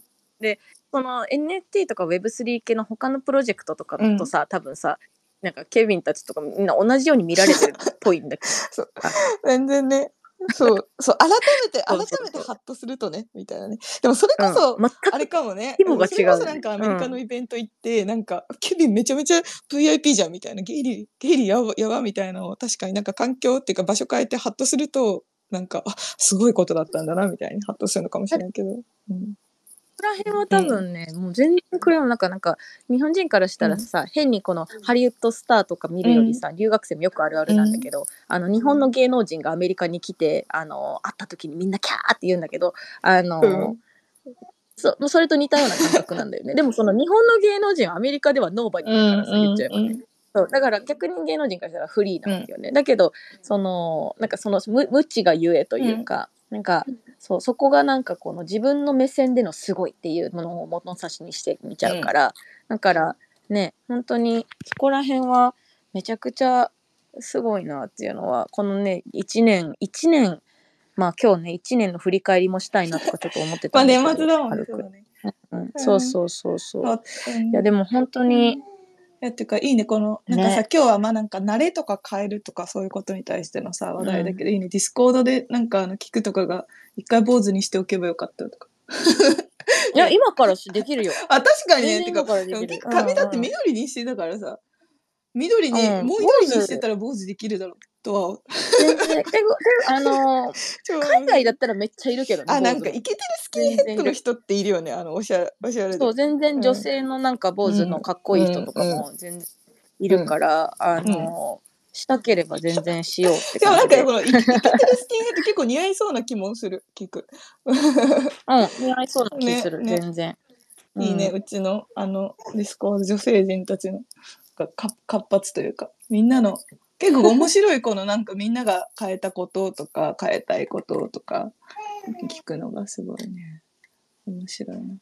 その NFT とか Web3 系の他のプロジェクトとかだとさ、多分さなんかケビンたちとかみんな同じように見られてるっぽいんだけど [laughs] 全然ね。そう、[laughs] そう、改めて、改めてハッとするとね、みたいなね。でもそれこそ、あれかもね。規模が違うそれこそなんかアメリカのイベント行って、なんか、ケビンめちゃめちゃ VIP じゃんみたいな、ゲイリー、ゲイリーやばやばみたいなのを、確かになんか環境っていうか場所変えてハッとすると、なんか、あ、すごいことだったんだな、みたいにハッとするのかもしれないけど。うん。ここら辺は多分ね、もう全然これもなんかなんか日本人からしたらさ、変にこのハリウッドスターとか見るよりさ、留学生もよくあるあるなんだけど、あの日本の芸能人がアメリカに来てあの会った時にみんなキャーって言うんだけどあの、うん。そそれと似たような感覚なんだよね。でもその日本の芸能人はアメリカではノーバディだからさ、言っちゃえばね。そうだから逆に芸能人からしたらフリーなんだよね、だけどそのなんかその無無知がゆえというか、なんかそうそこがなんかこの自分の目線でのすごいっていうものを物差しにしてみちゃうから、だからね本当にそこら辺はめちゃくちゃすごいなっていうのはこのね1年1年まあ今日ね1年の振り返りもしたいなとかちょっと思って [laughs] まあたんだけど年末だもんね。うん。そうそうそうそう、まあうん。いやでも本当に、いや、っていうか、いいね、この、なんかさ、ね。今日はまあなんか、慣れとか変えるとか、そういうことに対してのさ、話題だけど、いいね、ディスコードで、なんか、あの、聞くとかが、一回坊主にしておけばよかったとか。いや今からしできるよ。[laughs] あ、確かにね、てか、全然今からできる。髪だって緑にしてたからさ、緑に、うんもう緑にしてたら坊主できるだろう、とは、全然。あの [laughs] ちょ海外だったらめっちゃいるけどねあ、なんか、イケてるスキンヘッドの人っているよね、あの、おしゃれ、おしゃれで。そう全然女性のなんか坊主のかっこいい人とかも全然いるから、あの、したければ全然しようってで。もなんか、感じでこの、イイケてるスキンヘッド結構似合いそうな気もする、聞く。うん似合いそうな気する、ねね。全然。いいね、うちの、あの、ディスコード女性陣たちの、がか活発というか、みんなの、結構面白いこのなんかみんなが変えたこととか、変えたいこととか、聞くのがすごいね、面白いな。